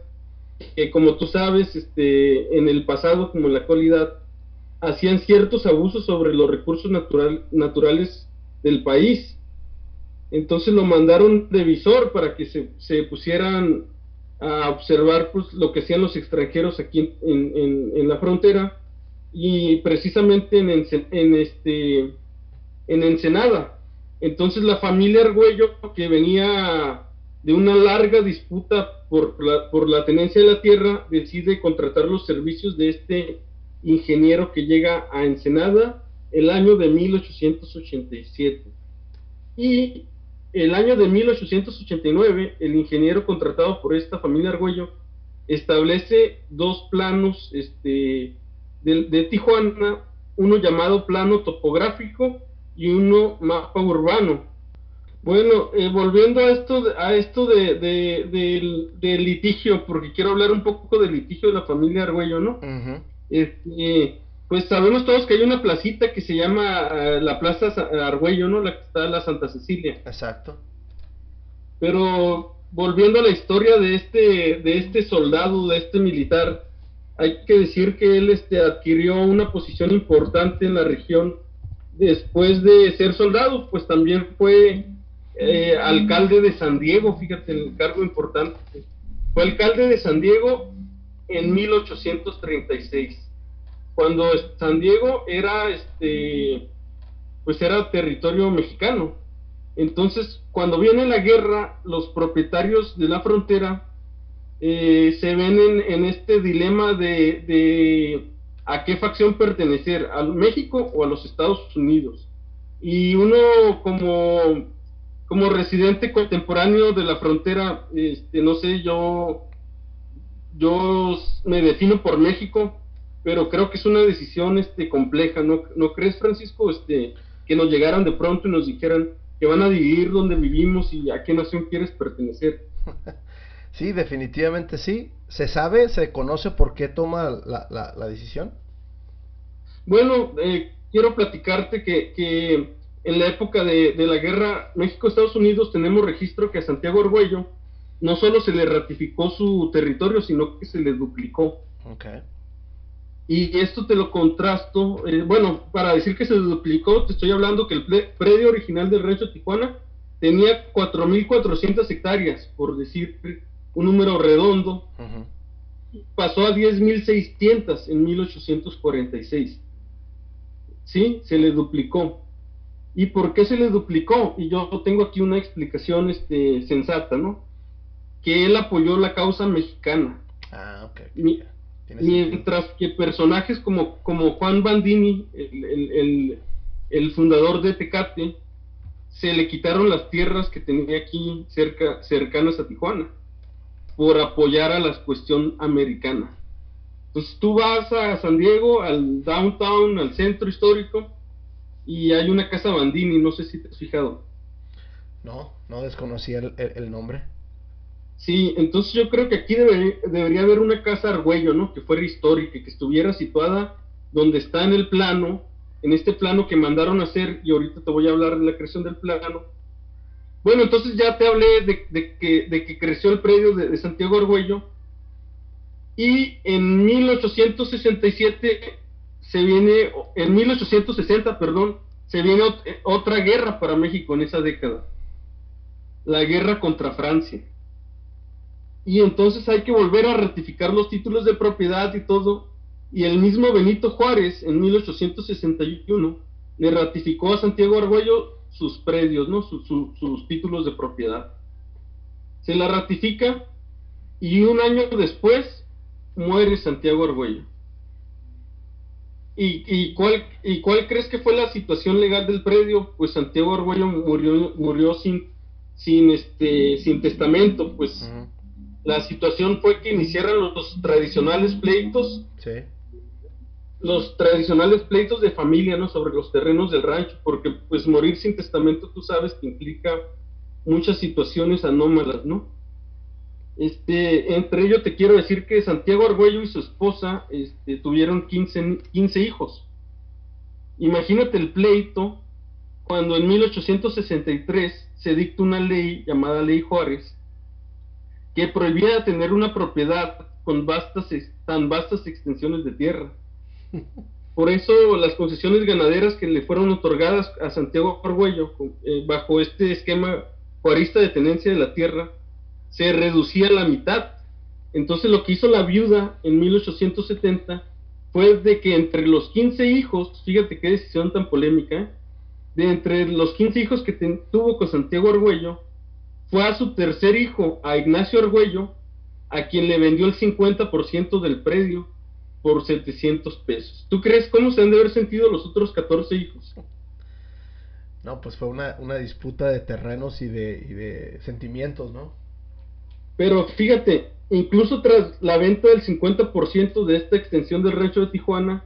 que como tú sabes, este, en el pasado como en la actualidad, hacían ciertos abusos sobre los recursos natural, naturales del país. Entonces lo mandaron de para que se, se pusieran a observar pues, lo que hacían los extranjeros aquí en, en, la frontera y precisamente en, en, este, en Ensenada. Entonces la familia Argüello, que venía de una larga disputa por la, por la tenencia de la tierra, decide contratar los servicios de este ingeniero que llega a Ensenada el año de 1887. Y el año de 1889, el ingeniero contratado por esta familia Argüello establece dos planos este, de, de Tijuana, uno llamado plano topográfico y uno mapa urbano. Bueno, eh, volviendo a esto, a esto de, del, litigio, porque quiero hablar un poco del litigio de la familia Argüello, ¿no? Este, pues sabemos todos que hay una placita que se llama eh, la Plaza Argüello, ¿no? La que está en la Santa Cecilia. Exacto. Pero volviendo a la historia de este, de este soldado, de este militar, hay que decir que él este, adquirió una posición importante en la región después de ser soldado, pues también fue eh, alcalde de San Diego, fíjate, el cargo importante. Fue alcalde de San Diego en 1836, cuando San Diego era, este, pues era territorio mexicano. Entonces, cuando viene la guerra, los propietarios de la frontera eh, se ven en, este dilema de, a qué facción pertenecer, a México o a los Estados Unidos. Y uno como, como residente contemporáneo de la frontera, este, no sé, yo, yo me defino por México, pero creo que es una decisión este, compleja, ¿no, ¿no crees, Francisco? Este, que nos llegaran de pronto y nos dijeran que van a dividir dónde vivimos y a qué nación quieres pertenecer. Sí, definitivamente sí. ¿Se sabe, se conoce por qué toma la, la, decisión? Bueno, eh, quiero platicarte que, que, en la época de, la guerra México-Estados Unidos tenemos registro que a Santiago Argüello no solo se le ratificó su territorio, sino que se le duplicó. Okay. Y esto te lo contrasto, eh, bueno, para decir que se duplicó, te estoy hablando que el predio original del rancho Tijuana tenía 4.400 hectáreas, por decir un número redondo, pasó a 10.600 en 1846. ¿Sí? Se le duplicó. ¿Y por qué se le duplicó? Y yo tengo aquí una explicación este, sensata, ¿no? Que él apoyó la causa mexicana. Ah, ok. mientras que personajes como, como Juan Bandini, el, el, fundador de Tecate, se le quitaron las tierras que tenía aquí cerca, cercanas a Tijuana por apoyar a la cuestión americana. Entonces tú vas a San Diego, al downtown, al centro histórico, y hay una casa Bandini, no sé si te has fijado. No, no desconocía el, nombre. Sí, entonces yo creo que aquí debería haber una casa Argüello, ¿no? Que fuera histórica, que estuviera situada donde está en el plano, en este plano que mandaron a hacer, y ahorita te voy a hablar de la creación del plano, bueno, entonces ya te hablé de, que, creció el predio de, Santiago Argüello y en 1867 se viene, en 1860, perdón, se viene otra guerra para México en esa década, la guerra contra Francia. Y entonces hay que volver a ratificar los títulos de propiedad y todo. Y el mismo Benito Juárez en 1861 le ratificó a Santiago Argüello sus predios, ¿no? sus títulos de propiedad. Se la ratifica y un año después muere Santiago Argüello. ¿Y, y, cuál, ¿Y cuál crees que fue la situación legal del predio? Pues Santiago Argüello murió, murió sin, sin, este, sin testamento, pues la situación fue que iniciaran los, tradicionales pleitos sí los tradicionales pleitos de familia, ¿no? Sobre los terrenos del rancho, porque pues morir sin testamento, tú sabes que implica muchas situaciones anómalas, ¿no? Este, entre ellos te quiero decir que Santiago Argüello y su esposa este, tuvieron 15, 15 hijos. Imagínate el pleito cuando en 1863 se dicta una ley llamada Ley Juárez que prohibía tener una propiedad con vastas, tan vastas extensiones de tierra. Por eso las concesiones ganaderas que le fueron otorgadas a Santiago Argüello eh, bajo este esquema juarista de tenencia de la tierra se reducía a la mitad. Entonces lo que hizo la viuda en 1870 fue de que entre los 15 hijos, fíjate qué decisión tan polémica, de entre los 15 hijos que tuvo con Santiago Argüello, fue a su tercer hijo, a Ignacio Argüello, a quien le vendió el 50% del predio por 700 pesos. ¿Tú crees cómo se han de haber sentido los otros 14 hijos? No, pues fue una, disputa de terrenos y de, y de sentimientos, ¿no? Pero fíjate, incluso tras la venta del 50% de esta extensión del rancho de Tijuana,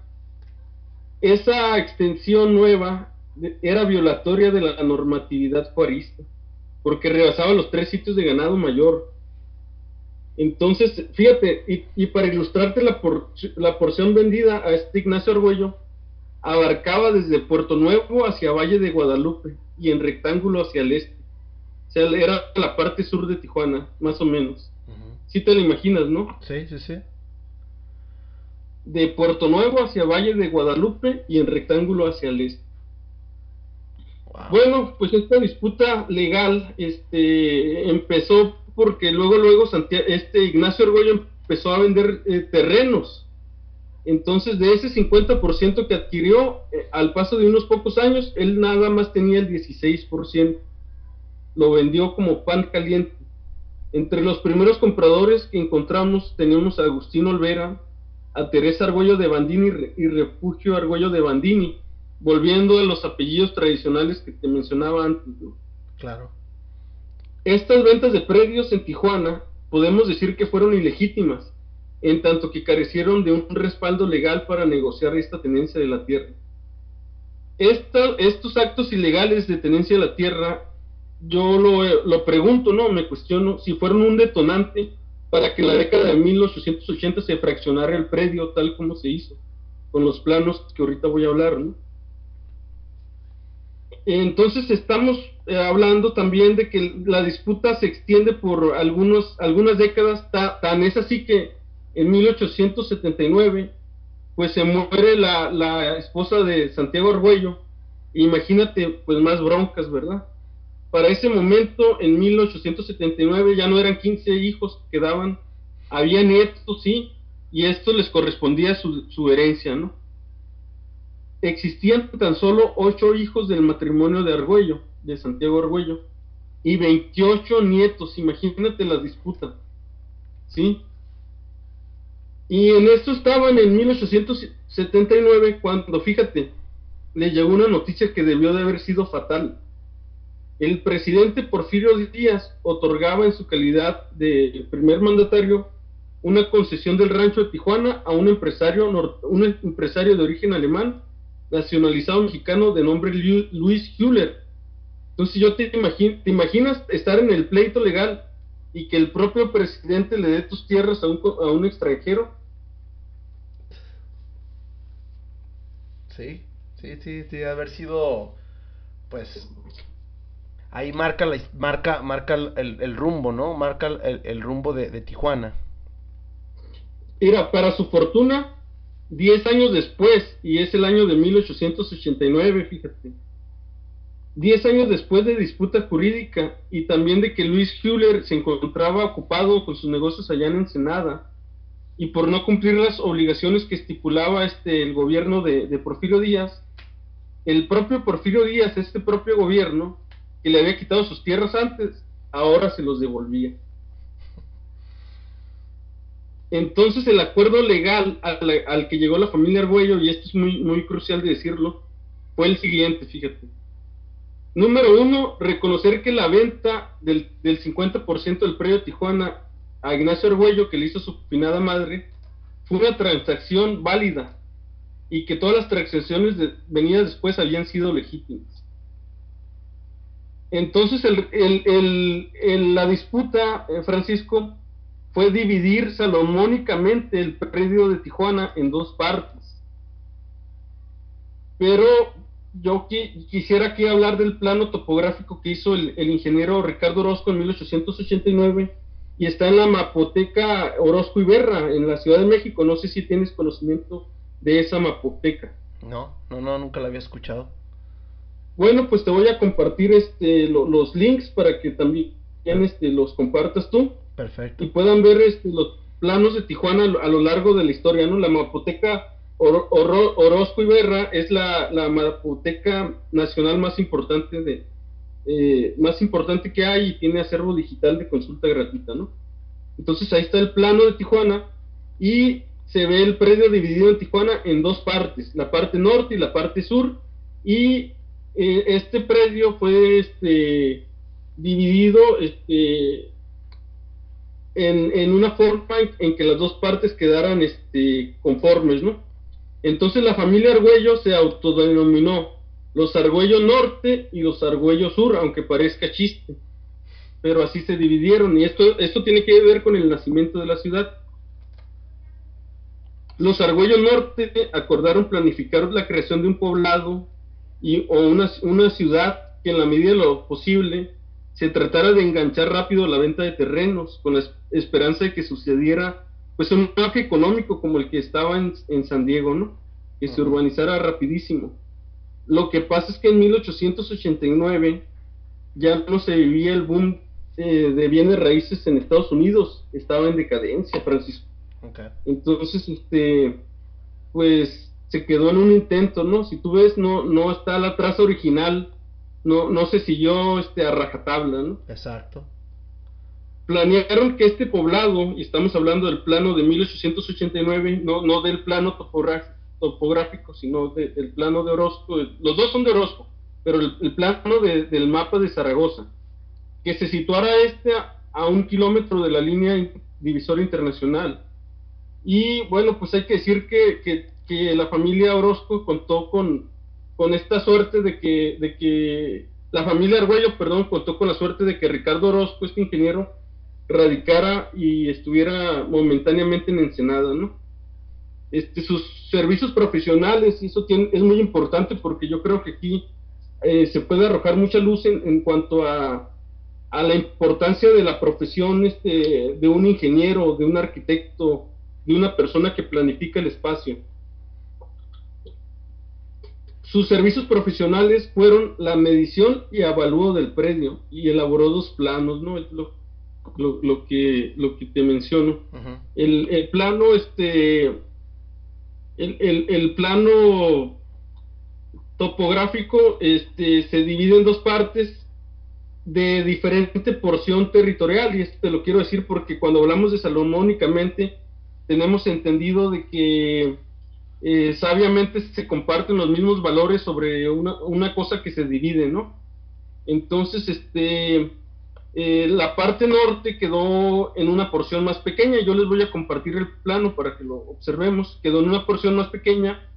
esa extensión nueva era violatoria de la normatividad juarista, porque rebasaba los tres sitios de ganado mayor. Entonces, fíjate, y, para ilustrarte la, la porción vendida a este Ignacio Argüello, abarcaba desde Puerto Nuevo hacia Valle de Guadalupe y en rectángulo hacia el este. O sea, era la parte sur de Tijuana, más o menos. Si te lo imaginas, ¿no? Sí, sí, sí. De Puerto Nuevo hacia Valle de Guadalupe y en rectángulo hacia el este. Bueno, pues esta disputa legal este, empezó porque luego, luego este Ignacio Orgullo empezó a vender eh, terrenos. Entonces, de ese 50% que adquirió, eh, al paso de unos pocos años, él nada más tenía el 16%. Lo vendió como pan caliente. Entre los primeros compradores que encontramos teníamos a Agustín Olvera, a Teresa Argüello de Bandini y Refugio Argüello de Bandini, volviendo a los apellidos tradicionales que te mencionaba antes. Claro. Estas ventas de predios en Tijuana podemos decir que fueron ilegítimas, en tanto que carecieron de un respaldo legal para negociar esta tenencia de la tierra. estos actos ilegales de tenencia de la tierra, yo lo, lo pregunto, ¿no? Me cuestiono si fueron un detonante para que en la década de 1880 se fraccionara el predio tal como se hizo, con los planos que ahorita voy a hablar, ¿no? Entonces estamos eh, hablando también de que la disputa se extiende por algunos, algunas décadas, tan es así que en 1879 pues se muere la, esposa de Santiago Argüello, imagínate pues más broncas, ¿verdad? Para ese momento, en 1879, ya no eran 15 hijos que quedaban, había nietos, sí, y esto les correspondía su, su herencia, ¿no? Existían tan solo ocho hijos del matrimonio de Argüello, de Santiago Argüello, y 28 nietos, imagínate la disputa, ¿sí? Y en esto estaban en 1879 cuando, fíjate, le llegó una noticia que debió de haber sido fatal. El presidente Porfirio Díaz otorgaba en su calidad de primer mandatario una concesión del rancho de Tijuana a un empresario, un empresario de origen alemán nacionalizado mexicano de nombre Luis Hüller. Entonces yo te, te imaginas estar en el pleito legal y que el propio presidente le dé tus tierras a un, a un extranjero. Sí, sí, sí, sí, haber sido, pues, ahí marca la, marca, marca el, rumbo, ¿no? Marca el, rumbo de, de Tijuana. Mira, para su fortuna, Diez años después, y es el año de 1889, fíjate. Diez años después de disputa jurídica y también de que Luis Hüller se encontraba ocupado con sus negocios allá en Ensenada y por no cumplir las obligaciones que estipulaba este, el gobierno de, de Porfirio Díaz, el propio Porfirio Díaz, este propio gobierno, que le había quitado sus tierras antes, ahora se los devolvía. Entonces el acuerdo legal al, que llegó la familia Argüello, y esto es muy, muy crucial de decirlo, fue el siguiente, fíjate. Número uno, reconocer que la venta del, del 50% del predio Tijuana a Ignacio Argüello, que le hizo su finada madre, fue una transacción válida y que todas las transacciones venidas después habían sido legítimas. Entonces el, la disputa, eh, Francisco, fue dividir salomónicamente el predio de Tijuana en dos partes. Pero yo quisiera aquí hablar del plano topográfico que hizo el, ingeniero Ricardo Orozco en 1889 y está en la Mapoteca Orozco y Berra, en la Ciudad de México. No sé si tienes conocimiento de esa Mapoteca. No, no, no, nunca la había escuchado. Bueno, pues te voy a compartir este, los links para que también este, los compartas tú. Perfecto. Y puedan ver este, los planos de Tijuana a lo largo de la historia, ¿no? La Mapoteca Orozco y Berra es la, la, Mapoteca nacional más importante de eh, más importante que hay y tiene acervo digital de consulta gratuita, ¿no? Entonces ahí está el plano de Tijuana y se ve el predio dividido en Tijuana en dos partes, la parte norte y la parte sur y eh, este predio fue este dividido este en, una forma en, que las dos partes quedaran este, conformes, ¿no? Entonces la familia Argüello se autodenominó los Argüello Norte y los Argüello Sur, aunque parezca chiste. Pero así se dividieron y esto, esto tiene que ver con el nacimiento de la ciudad. Los Argüello Norte acordaron planificar la creación de un poblado y, o una, una ciudad que en la medida de lo posible se tratara de enganchar rápido la venta de terrenos con la esperanza de que sucediera pues un auge económico como el que estaba en, en San Diego, ¿no? Que se urbanizara rapidísimo. Lo que pasa es que en 1889 ya no se vivía el boom eh, de bienes raíces en Estados Unidos, estaba en decadencia, Francisco. Entonces, este, pues se quedó en un intento, ¿no? Si tú ves, no, no está la traza original, no, no se siguió este, a rajatabla, ¿no? Exacto. Planearon que este poblado, y estamos hablando del plano de 1889, no, no del plano topográfico, sino del plano de Orozco. Los dos son de Orozco, pero el, plano del mapa de Zaragoza, que se situara este a, un kilómetro de la línea divisoria internacional. Y bueno, pues hay que decir que, que, la familia Orozco contó con, con esta suerte de que, de que la familia Argüello, perdón, contó con la suerte de que Ricardo Orozco, este ingeniero, radicara y estuviera momentáneamente en Ensenada, ¿no? Este, sus servicios profesionales, eso tiene, es muy importante porque yo creo que aquí eh, se puede arrojar mucha luz en, cuanto a, a, la importancia de la profesión este, de un ingeniero, de un arquitecto, de una persona que planifica el espacio. Sus servicios profesionales fueron la medición y avalúo del predio y elaboró dos planos, ¿no? Es lo, lo, que, lo que te menciono. el, el, plano este, el, plano topográfico este, se divide en dos partes de diferente porción territorial, y esto te lo quiero decir porque cuando hablamos de salomónicamente tenemos entendido de que eh, sabiamente se comparten los mismos valores sobre una, una cosa que se divide, ¿no? Entonces, este, eh, la parte norte quedó en una porción más pequeña. Yo les voy a compartir el plano para que lo observemos. Quedó en una porción más pequeña,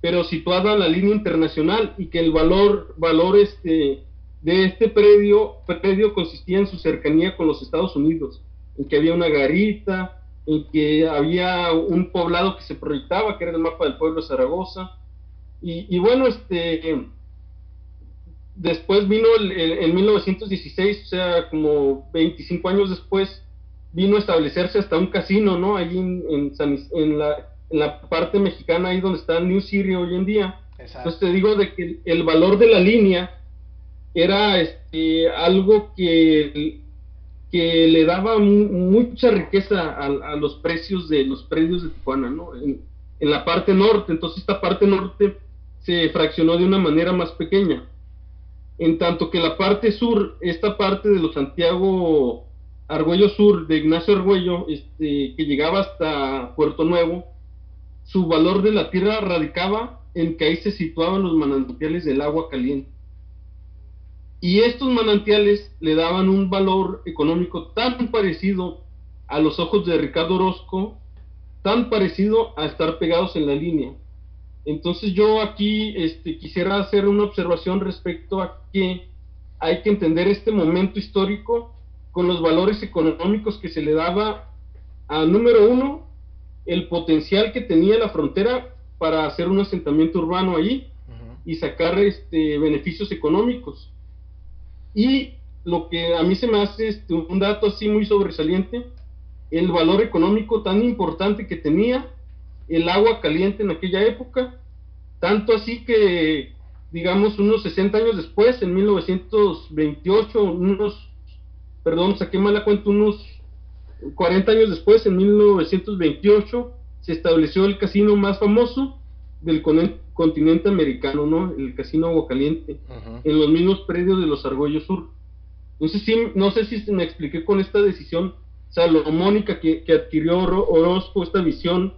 pero situada en la línea internacional y que el valor, valor este, de este predio, predio consistía en su cercanía con los Estados Unidos, en que había una garita, en que había un poblado que se proyectaba, que era el mapa del pueblo de Zaragoza. Y, y bueno, este después vino el, en 1916, o sea, como 25 años después, vino a establecerse hasta un casino, ¿no? Allí en, en, la, en la, parte mexicana, ahí donde está New City hoy en día. Entonces te digo de que el, valor de la línea era este, algo que, que le daba mucha riqueza a, los precios de los predios de Tijuana, ¿no? En, en la parte norte, entonces esta parte norte se fraccionó de una manera más pequeña en tanto que la parte sur, esta parte de los Santiago Argüello Sur, de Ignacio Argüello, este, que llegaba hasta Puerto Nuevo, su valor de la tierra radicaba en que ahí se situaban los manantiales del agua caliente. Y estos manantiales le daban un valor económico tan parecido a los ojos de Ricardo Orozco, tan parecido a estar pegados en la línea. Entonces yo aquí este, quisiera hacer una observación respecto a que hay que entender este momento histórico con los valores económicos que se le daba a, número uno, el potencial que tenía la frontera para hacer un asentamiento urbano allí y sacar este, beneficios económicos. Y lo que a mí se me hace este, un dato así muy sobresaliente, el valor económico tan importante que tenía el agua caliente en aquella época, tanto así que, digamos, unos 60 años después, en 1928, unos, perdón, saqué mala cuenta, unos 40 años después, en 1928, se estableció el casino más famoso del continente americano, ¿no? El casino Agua Caliente, en los mismos predios de los Argollos Sur. Entonces, sí, no sé si me expliqué con esta decisión salomónica que, que adquirió Orozco, esta visión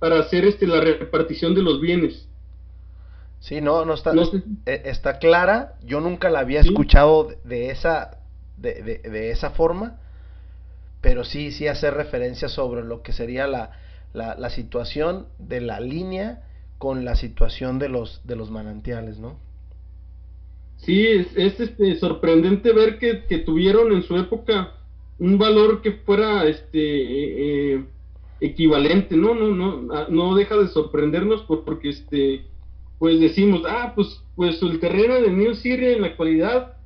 para hacer este, la repartición de los bienes. Sí, no, no está, e, está clara. Yo nunca la había escuchado de esa, de, de, esa forma, pero sí, sí hace referencia sobre lo que sería la, la, la, situación de la línea con la situación de los, de los manantiales, ¿no? Sí, es, este, sorprendente ver que, tuvieron en su época un valor que fuera este eh, eh, equivalente, ¿no? No, no, no deja de sorprendernos porque este pues decimos, ah, pues, pues el terreno de New City en la actualidad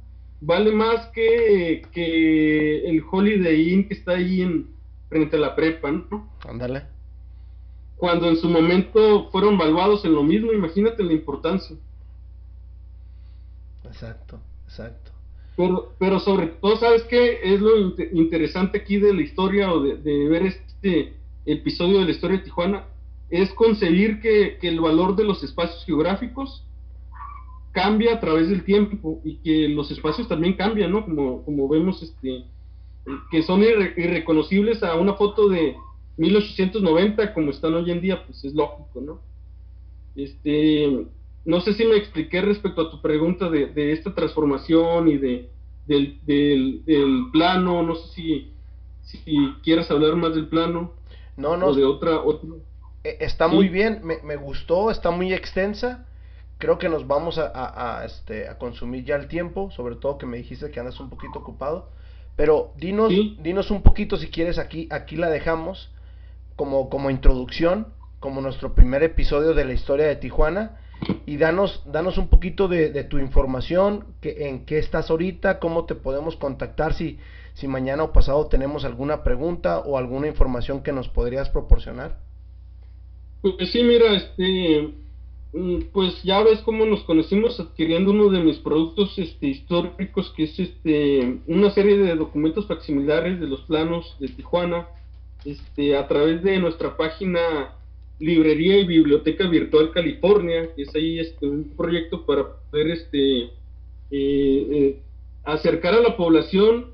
vale más que, que el Holiday Inn que está ahí en, frente a la prepa, ¿no? Ándale. Cuando en su momento fueron valuados en lo mismo, imagínate la importancia. Exacto, exacto. Pero, pero sobre todo, ¿sabes qué? Es lo interesante aquí de la historia o de, de, ver este episodio de la historia de Tijuana, es concebir que, que el valor de los espacios geográficos cambia a través del tiempo y que los espacios también cambian, ¿no? Como, como vemos, este, que son irreconocibles a una foto de 1890 como están hoy en día, pues es lógico, ¿no? Este, no sé si me expliqué respecto a tu pregunta de, de esta transformación y de, del, del, plano, no sé si, si quieres hablar más del plano. No, no. O de otra, e, Está muy bien, me, me gustó, está muy extensa creo que nos vamos a, este, a consumir ya el tiempo, sobre todo que me dijiste que andas un poquito ocupado. Pero dinos, dinos un poquito si quieres, aquí, aquí la dejamos como, como introducción, como nuestro primer episodio de la historia de Tijuana. Y danos, danos un poquito de, tu información, que, en qué estás ahorita, cómo te podemos contactar si, si mañana o pasado tenemos alguna pregunta o alguna información que nos podrías proporcionar. Pues sí, mira, este, Mm, pues ya ves cómo nos conocimos adquiriendo uno de mis productos este, históricos, que es este, una serie de documentos facsimilares de los planos de Tijuana, este, a través de nuestra página Librería y Biblioteca Virtual California, que es ahí este, un proyecto para poder este, eh, eh, acercar a la población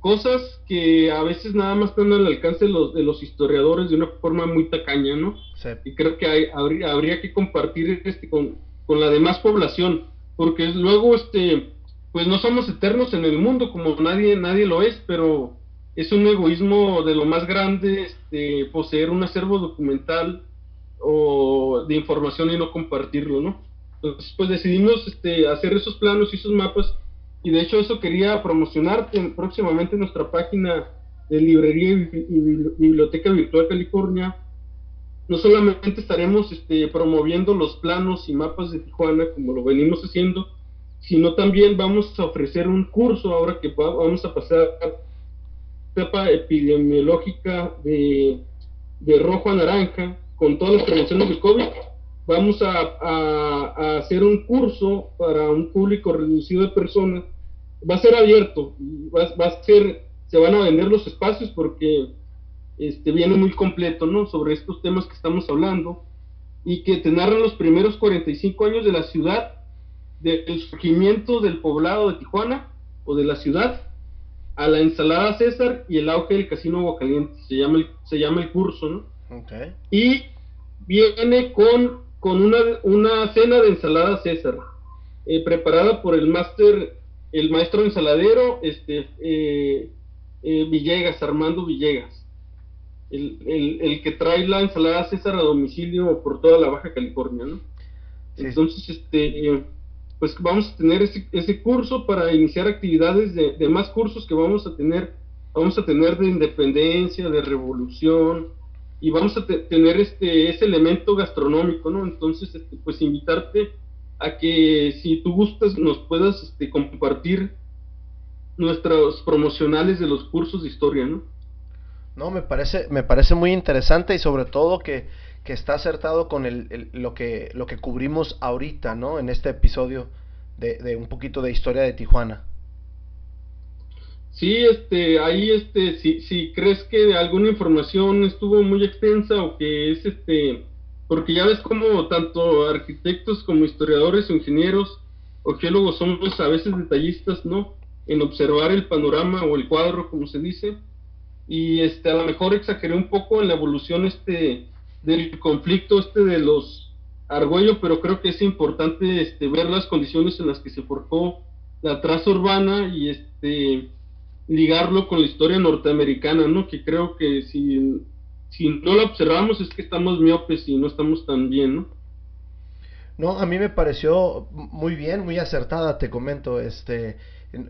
cosas que a veces nada más están al alcance de los, de los historiadores de una forma muy tacaña, ¿no? Y creo que hay, habría, habría que compartir este con, con la demás población, porque luego, este, pues no somos eternos en el mundo, como nadie, nadie lo es, pero es un egoísmo de lo más grande este, poseer un acervo documental o de información y no compartirlo, ¿no? Entonces, pues decidimos este, hacer esos planos y esos mapas y de hecho eso quería promocionarte próximamente en nuestra página de librería y biblioteca virtual California. No solamente estaremos este, promoviendo los planos y mapas de Tijuana como lo venimos haciendo, sino también vamos a ofrecer un curso ahora que vamos a pasar etapa epidemiológica de, de rojo a naranja con todas las prevenciones del COVID vamos a, hacer un curso para un público reducido de personas. Va a ser abierto, va, va, a ser, se van a vender los espacios porque este, viene muy completo, ¿no? Sobre estos temas que estamos hablando y que te narran los primeros 45 años de la ciudad, del surgimiento del poblado de Tijuana o de la ciudad a la ensalada César y el auge del casino Aguacaliente, se llama el, se llama el curso, ¿no? Okay. Y viene con con una, una cena de ensalada César, eh, preparada por el máster, el maestro ensaladero, este, eh, eh, Villegas, Armando Villegas, el, el, que trae la ensalada César a domicilio por toda la Baja California, ¿no? Entonces, este, pues vamos a tener ese, ese curso para iniciar actividades de, de, más cursos que vamos a tener, vamos a tener de independencia, de revolución, y vamos a tener este ese elemento gastronómico, ¿no? Entonces, este, pues invitarte a que si tú gustas nos puedas este, compartir nuestros promocionales de los cursos de historia, ¿no? No, me parece, me parece muy interesante y sobre todo que, que está acertado con el, lo, que, lo que cubrimos ahorita, ¿no? En este episodio de, un poquito de historia de Tijuana. Sí, este, ahí, este, si, si crees que alguna información estuvo muy extensa o que es, este, porque ya ves como tanto arquitectos como historiadores o ingenieros o geólogos somos a veces detallistas, ¿no? En observar el panorama o el cuadro, como se dice, y este, a lo mejor exageré un poco en la evolución, este, del conflicto, este, de los Argüello, pero creo que es importante, este, ver las condiciones en las que se forjó la traza urbana y, este, ligarlo con la historia norteamericana, ¿no? Que creo que si, si no lo observamos es que estamos miopes y no estamos tan bien, ¿no? No, a mí me pareció muy bien, muy acertada, te comento. Este,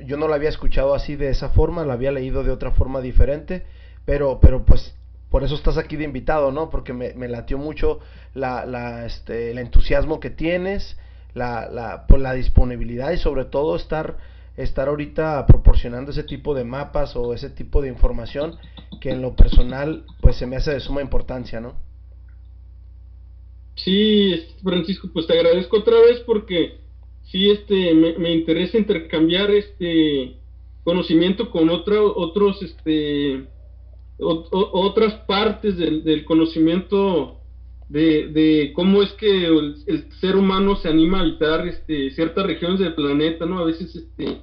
yo no la había escuchado así de esa forma, la había leído de otra forma diferente, pero, pero pues por eso estás aquí de invitado, ¿no? Porque me, latió mucho la, la, este, el entusiasmo que tienes, la, la, pues, la disponibilidad y sobre todo estar, estar ahorita proporcionando ese tipo de mapas o ese tipo de información que en lo personal pues se me hace de suma importancia, ¿no? Sí, Francisco, pues te agradezco otra vez porque sí, este, me, me interesa intercambiar este conocimiento con otra, otros, este, otras partes del, conocimiento de, cómo es que el, ser humano se anima a habitar este, ciertas regiones del planeta, ¿no? A veces este,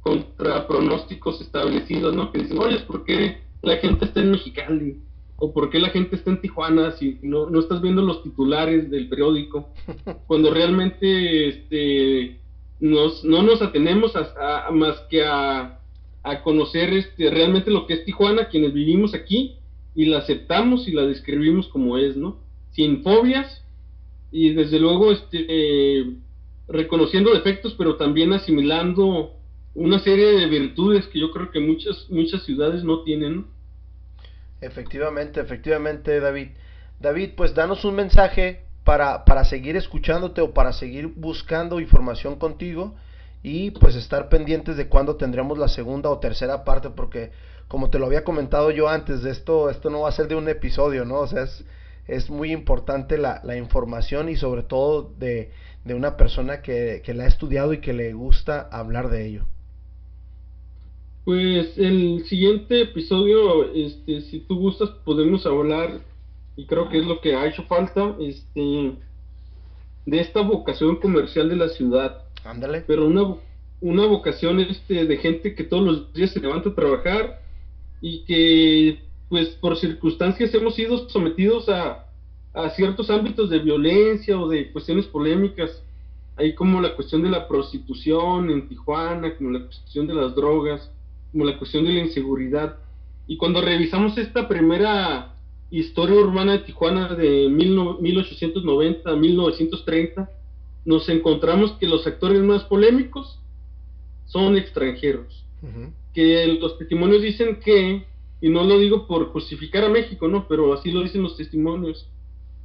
contra pronósticos establecidos, ¿no? Que dicen, oye, ¿por qué la gente está en Mexicali? ¿O por qué la gente está en Tijuana si no, no estás viendo los titulares del periódico? Cuando realmente este, nos, no nos atenemos a más que a a conocer este, realmente lo que es Tijuana, quienes vivimos aquí, y la aceptamos y la describimos como es, ¿no? Sin fobias y desde luego este, reconociendo defectos, pero también asimilando una serie de virtudes que yo creo que muchas, muchas ciudades no tienen. Efectivamente, efectivamente, David. David, pues danos un mensaje para, para seguir escuchándote o para seguir buscando información contigo y pues estar pendientes de cuándo tendremos la segunda o tercera parte porque como te lo había comentado yo antes esto esto no va a ser de un episodio no o sea es, es muy importante la, la, información y sobre todo de, de una persona que, que, la ha estudiado y que le gusta hablar de ello. Pues el siguiente episodio este si tú gustas podemos hablar y creo que es lo que ha hecho falta este de esta vocación comercial de la ciudad Ándale. Pero una, una vocación este, de gente que todos los días se levanta a trabajar y que, pues, por circunstancias hemos sido sometidos a, a ciertos ámbitos de violencia o de cuestiones polémicas. Hay como la cuestión de la prostitución en Tijuana, como la cuestión de las drogas, como la cuestión de la inseguridad. Y cuando revisamos esta primera historia urbana de Tijuana de 1890 a 1930, nos encontramos que los actores más polémicos son extranjeros. Que los testimonios dicen que, y no lo digo por justificar a México, ¿no? Pero así lo dicen los testimonios,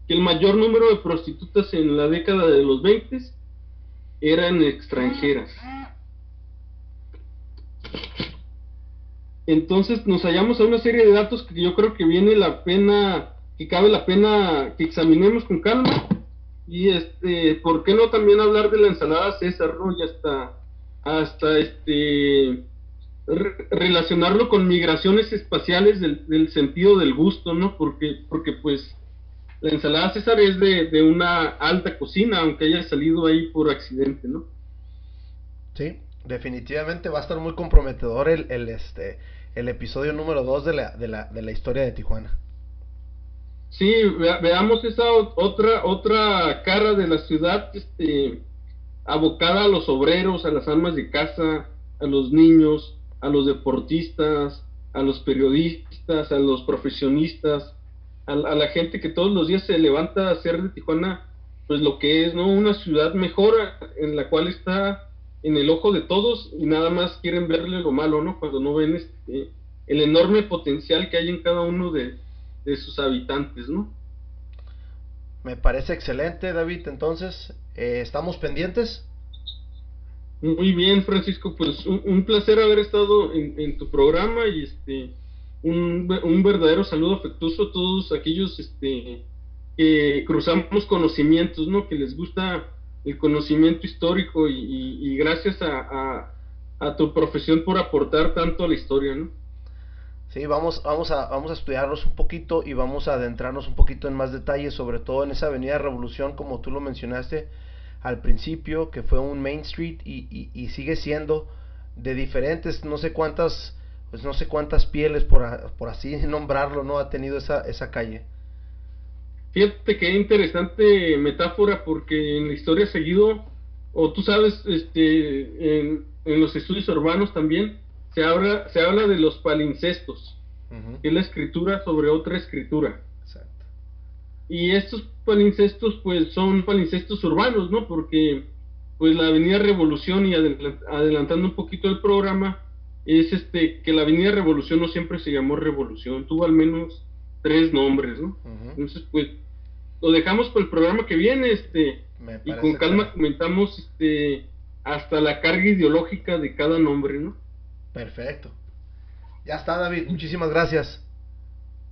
que el mayor número de prostitutas en la década de los 20 eran extranjeras. Entonces nos hallamos a una serie de datos que yo creo que viene la pena, que cabe la pena que examinemos con calma y este, ¿por qué no también hablar de la ensalada César, ¿no? Y hasta, hasta este, relacionarlo con migraciones espaciales del, sentido del gusto, ¿no? Porque, porque pues la ensalada César es de, una alta cocina, aunque haya salido ahí por accidente, ¿no? Sí, definitivamente va a estar muy comprometedor el, el, este, el episodio número 2 de la, de, la, de la historia de Tijuana. Sí, veamos esa otra otra cara de la ciudad, este, abocada a los obreros, a las almas de casa, a los niños, a los deportistas, a los periodistas, a los profesionistas, a, la gente que todos los días se levanta a hacer de Tijuana, pues lo que es, ¿no? Una ciudad mejor en la cual está en el ojo de todos y nada más quieren verle lo malo, ¿no? Cuando no ven este, el enorme potencial que hay en cada uno de, de sus habitantes, ¿no? Me parece excelente, David. Entonces, eh, ¿estamos pendientes? Muy bien, Francisco. Pues un, placer haber estado en, tu programa y este un, verdadero saludo afectuoso a todos aquellos este, que cruzamos conocimientos, ¿no? Que les gusta el conocimiento histórico y, gracias a, a tu profesión por aportar tanto a la historia, ¿no? Sí, vamos, vamos, a, vamos a estudiarlos un poquito y vamos a adentrarnos un poquito en más detalles, sobre todo en esa avenida Revolución, como tú lo mencionaste al principio, que fue un Main Street y, y, sigue siendo de diferentes, no sé cuántas, pues no sé cuántas pieles, por, por así nombrarlo, ¿no? Ha tenido esa, esa calle. Fíjate qué interesante metáfora, porque en la historia seguido, o tú sabes, este, en, en los estudios urbanos también, se habla, se habla de los palincestos, que es la escritura sobre otra escritura. Y estos palincestos pues son palincestos urbanos, ¿no? Porque pues la Avenida Revolución y adelantando un poquito el programa es este que la Avenida Revolución no siempre se llamó Revolución, tuvo al menos tres nombres, ¿no? Entonces pues lo dejamos por el programa que viene, este y con calma comentamos este hasta la carga ideológica de cada nombre, ¿no? Perfecto. Ya está, David. Muchísimas gracias.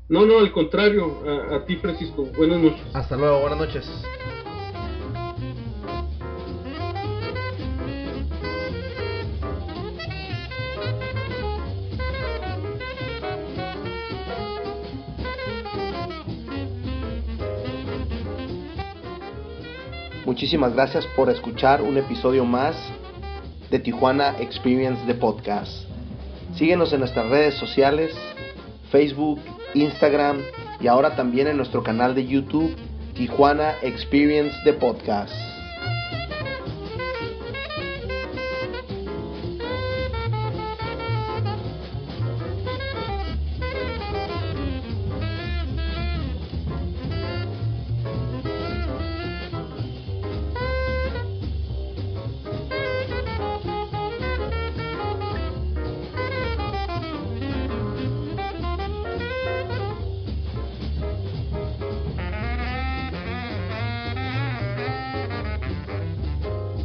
No, no, al contrario. A, ti, Francisco. Buenas noches. Hasta luego. Buenas noches. Muchísimas gracias por escuchar un episodio más de Tijuana Experience de Podcast. Síguenos en nuestras redes sociales, Facebook, Instagram y ahora también en nuestro canal de YouTube, Tijuana Experience de Podcast.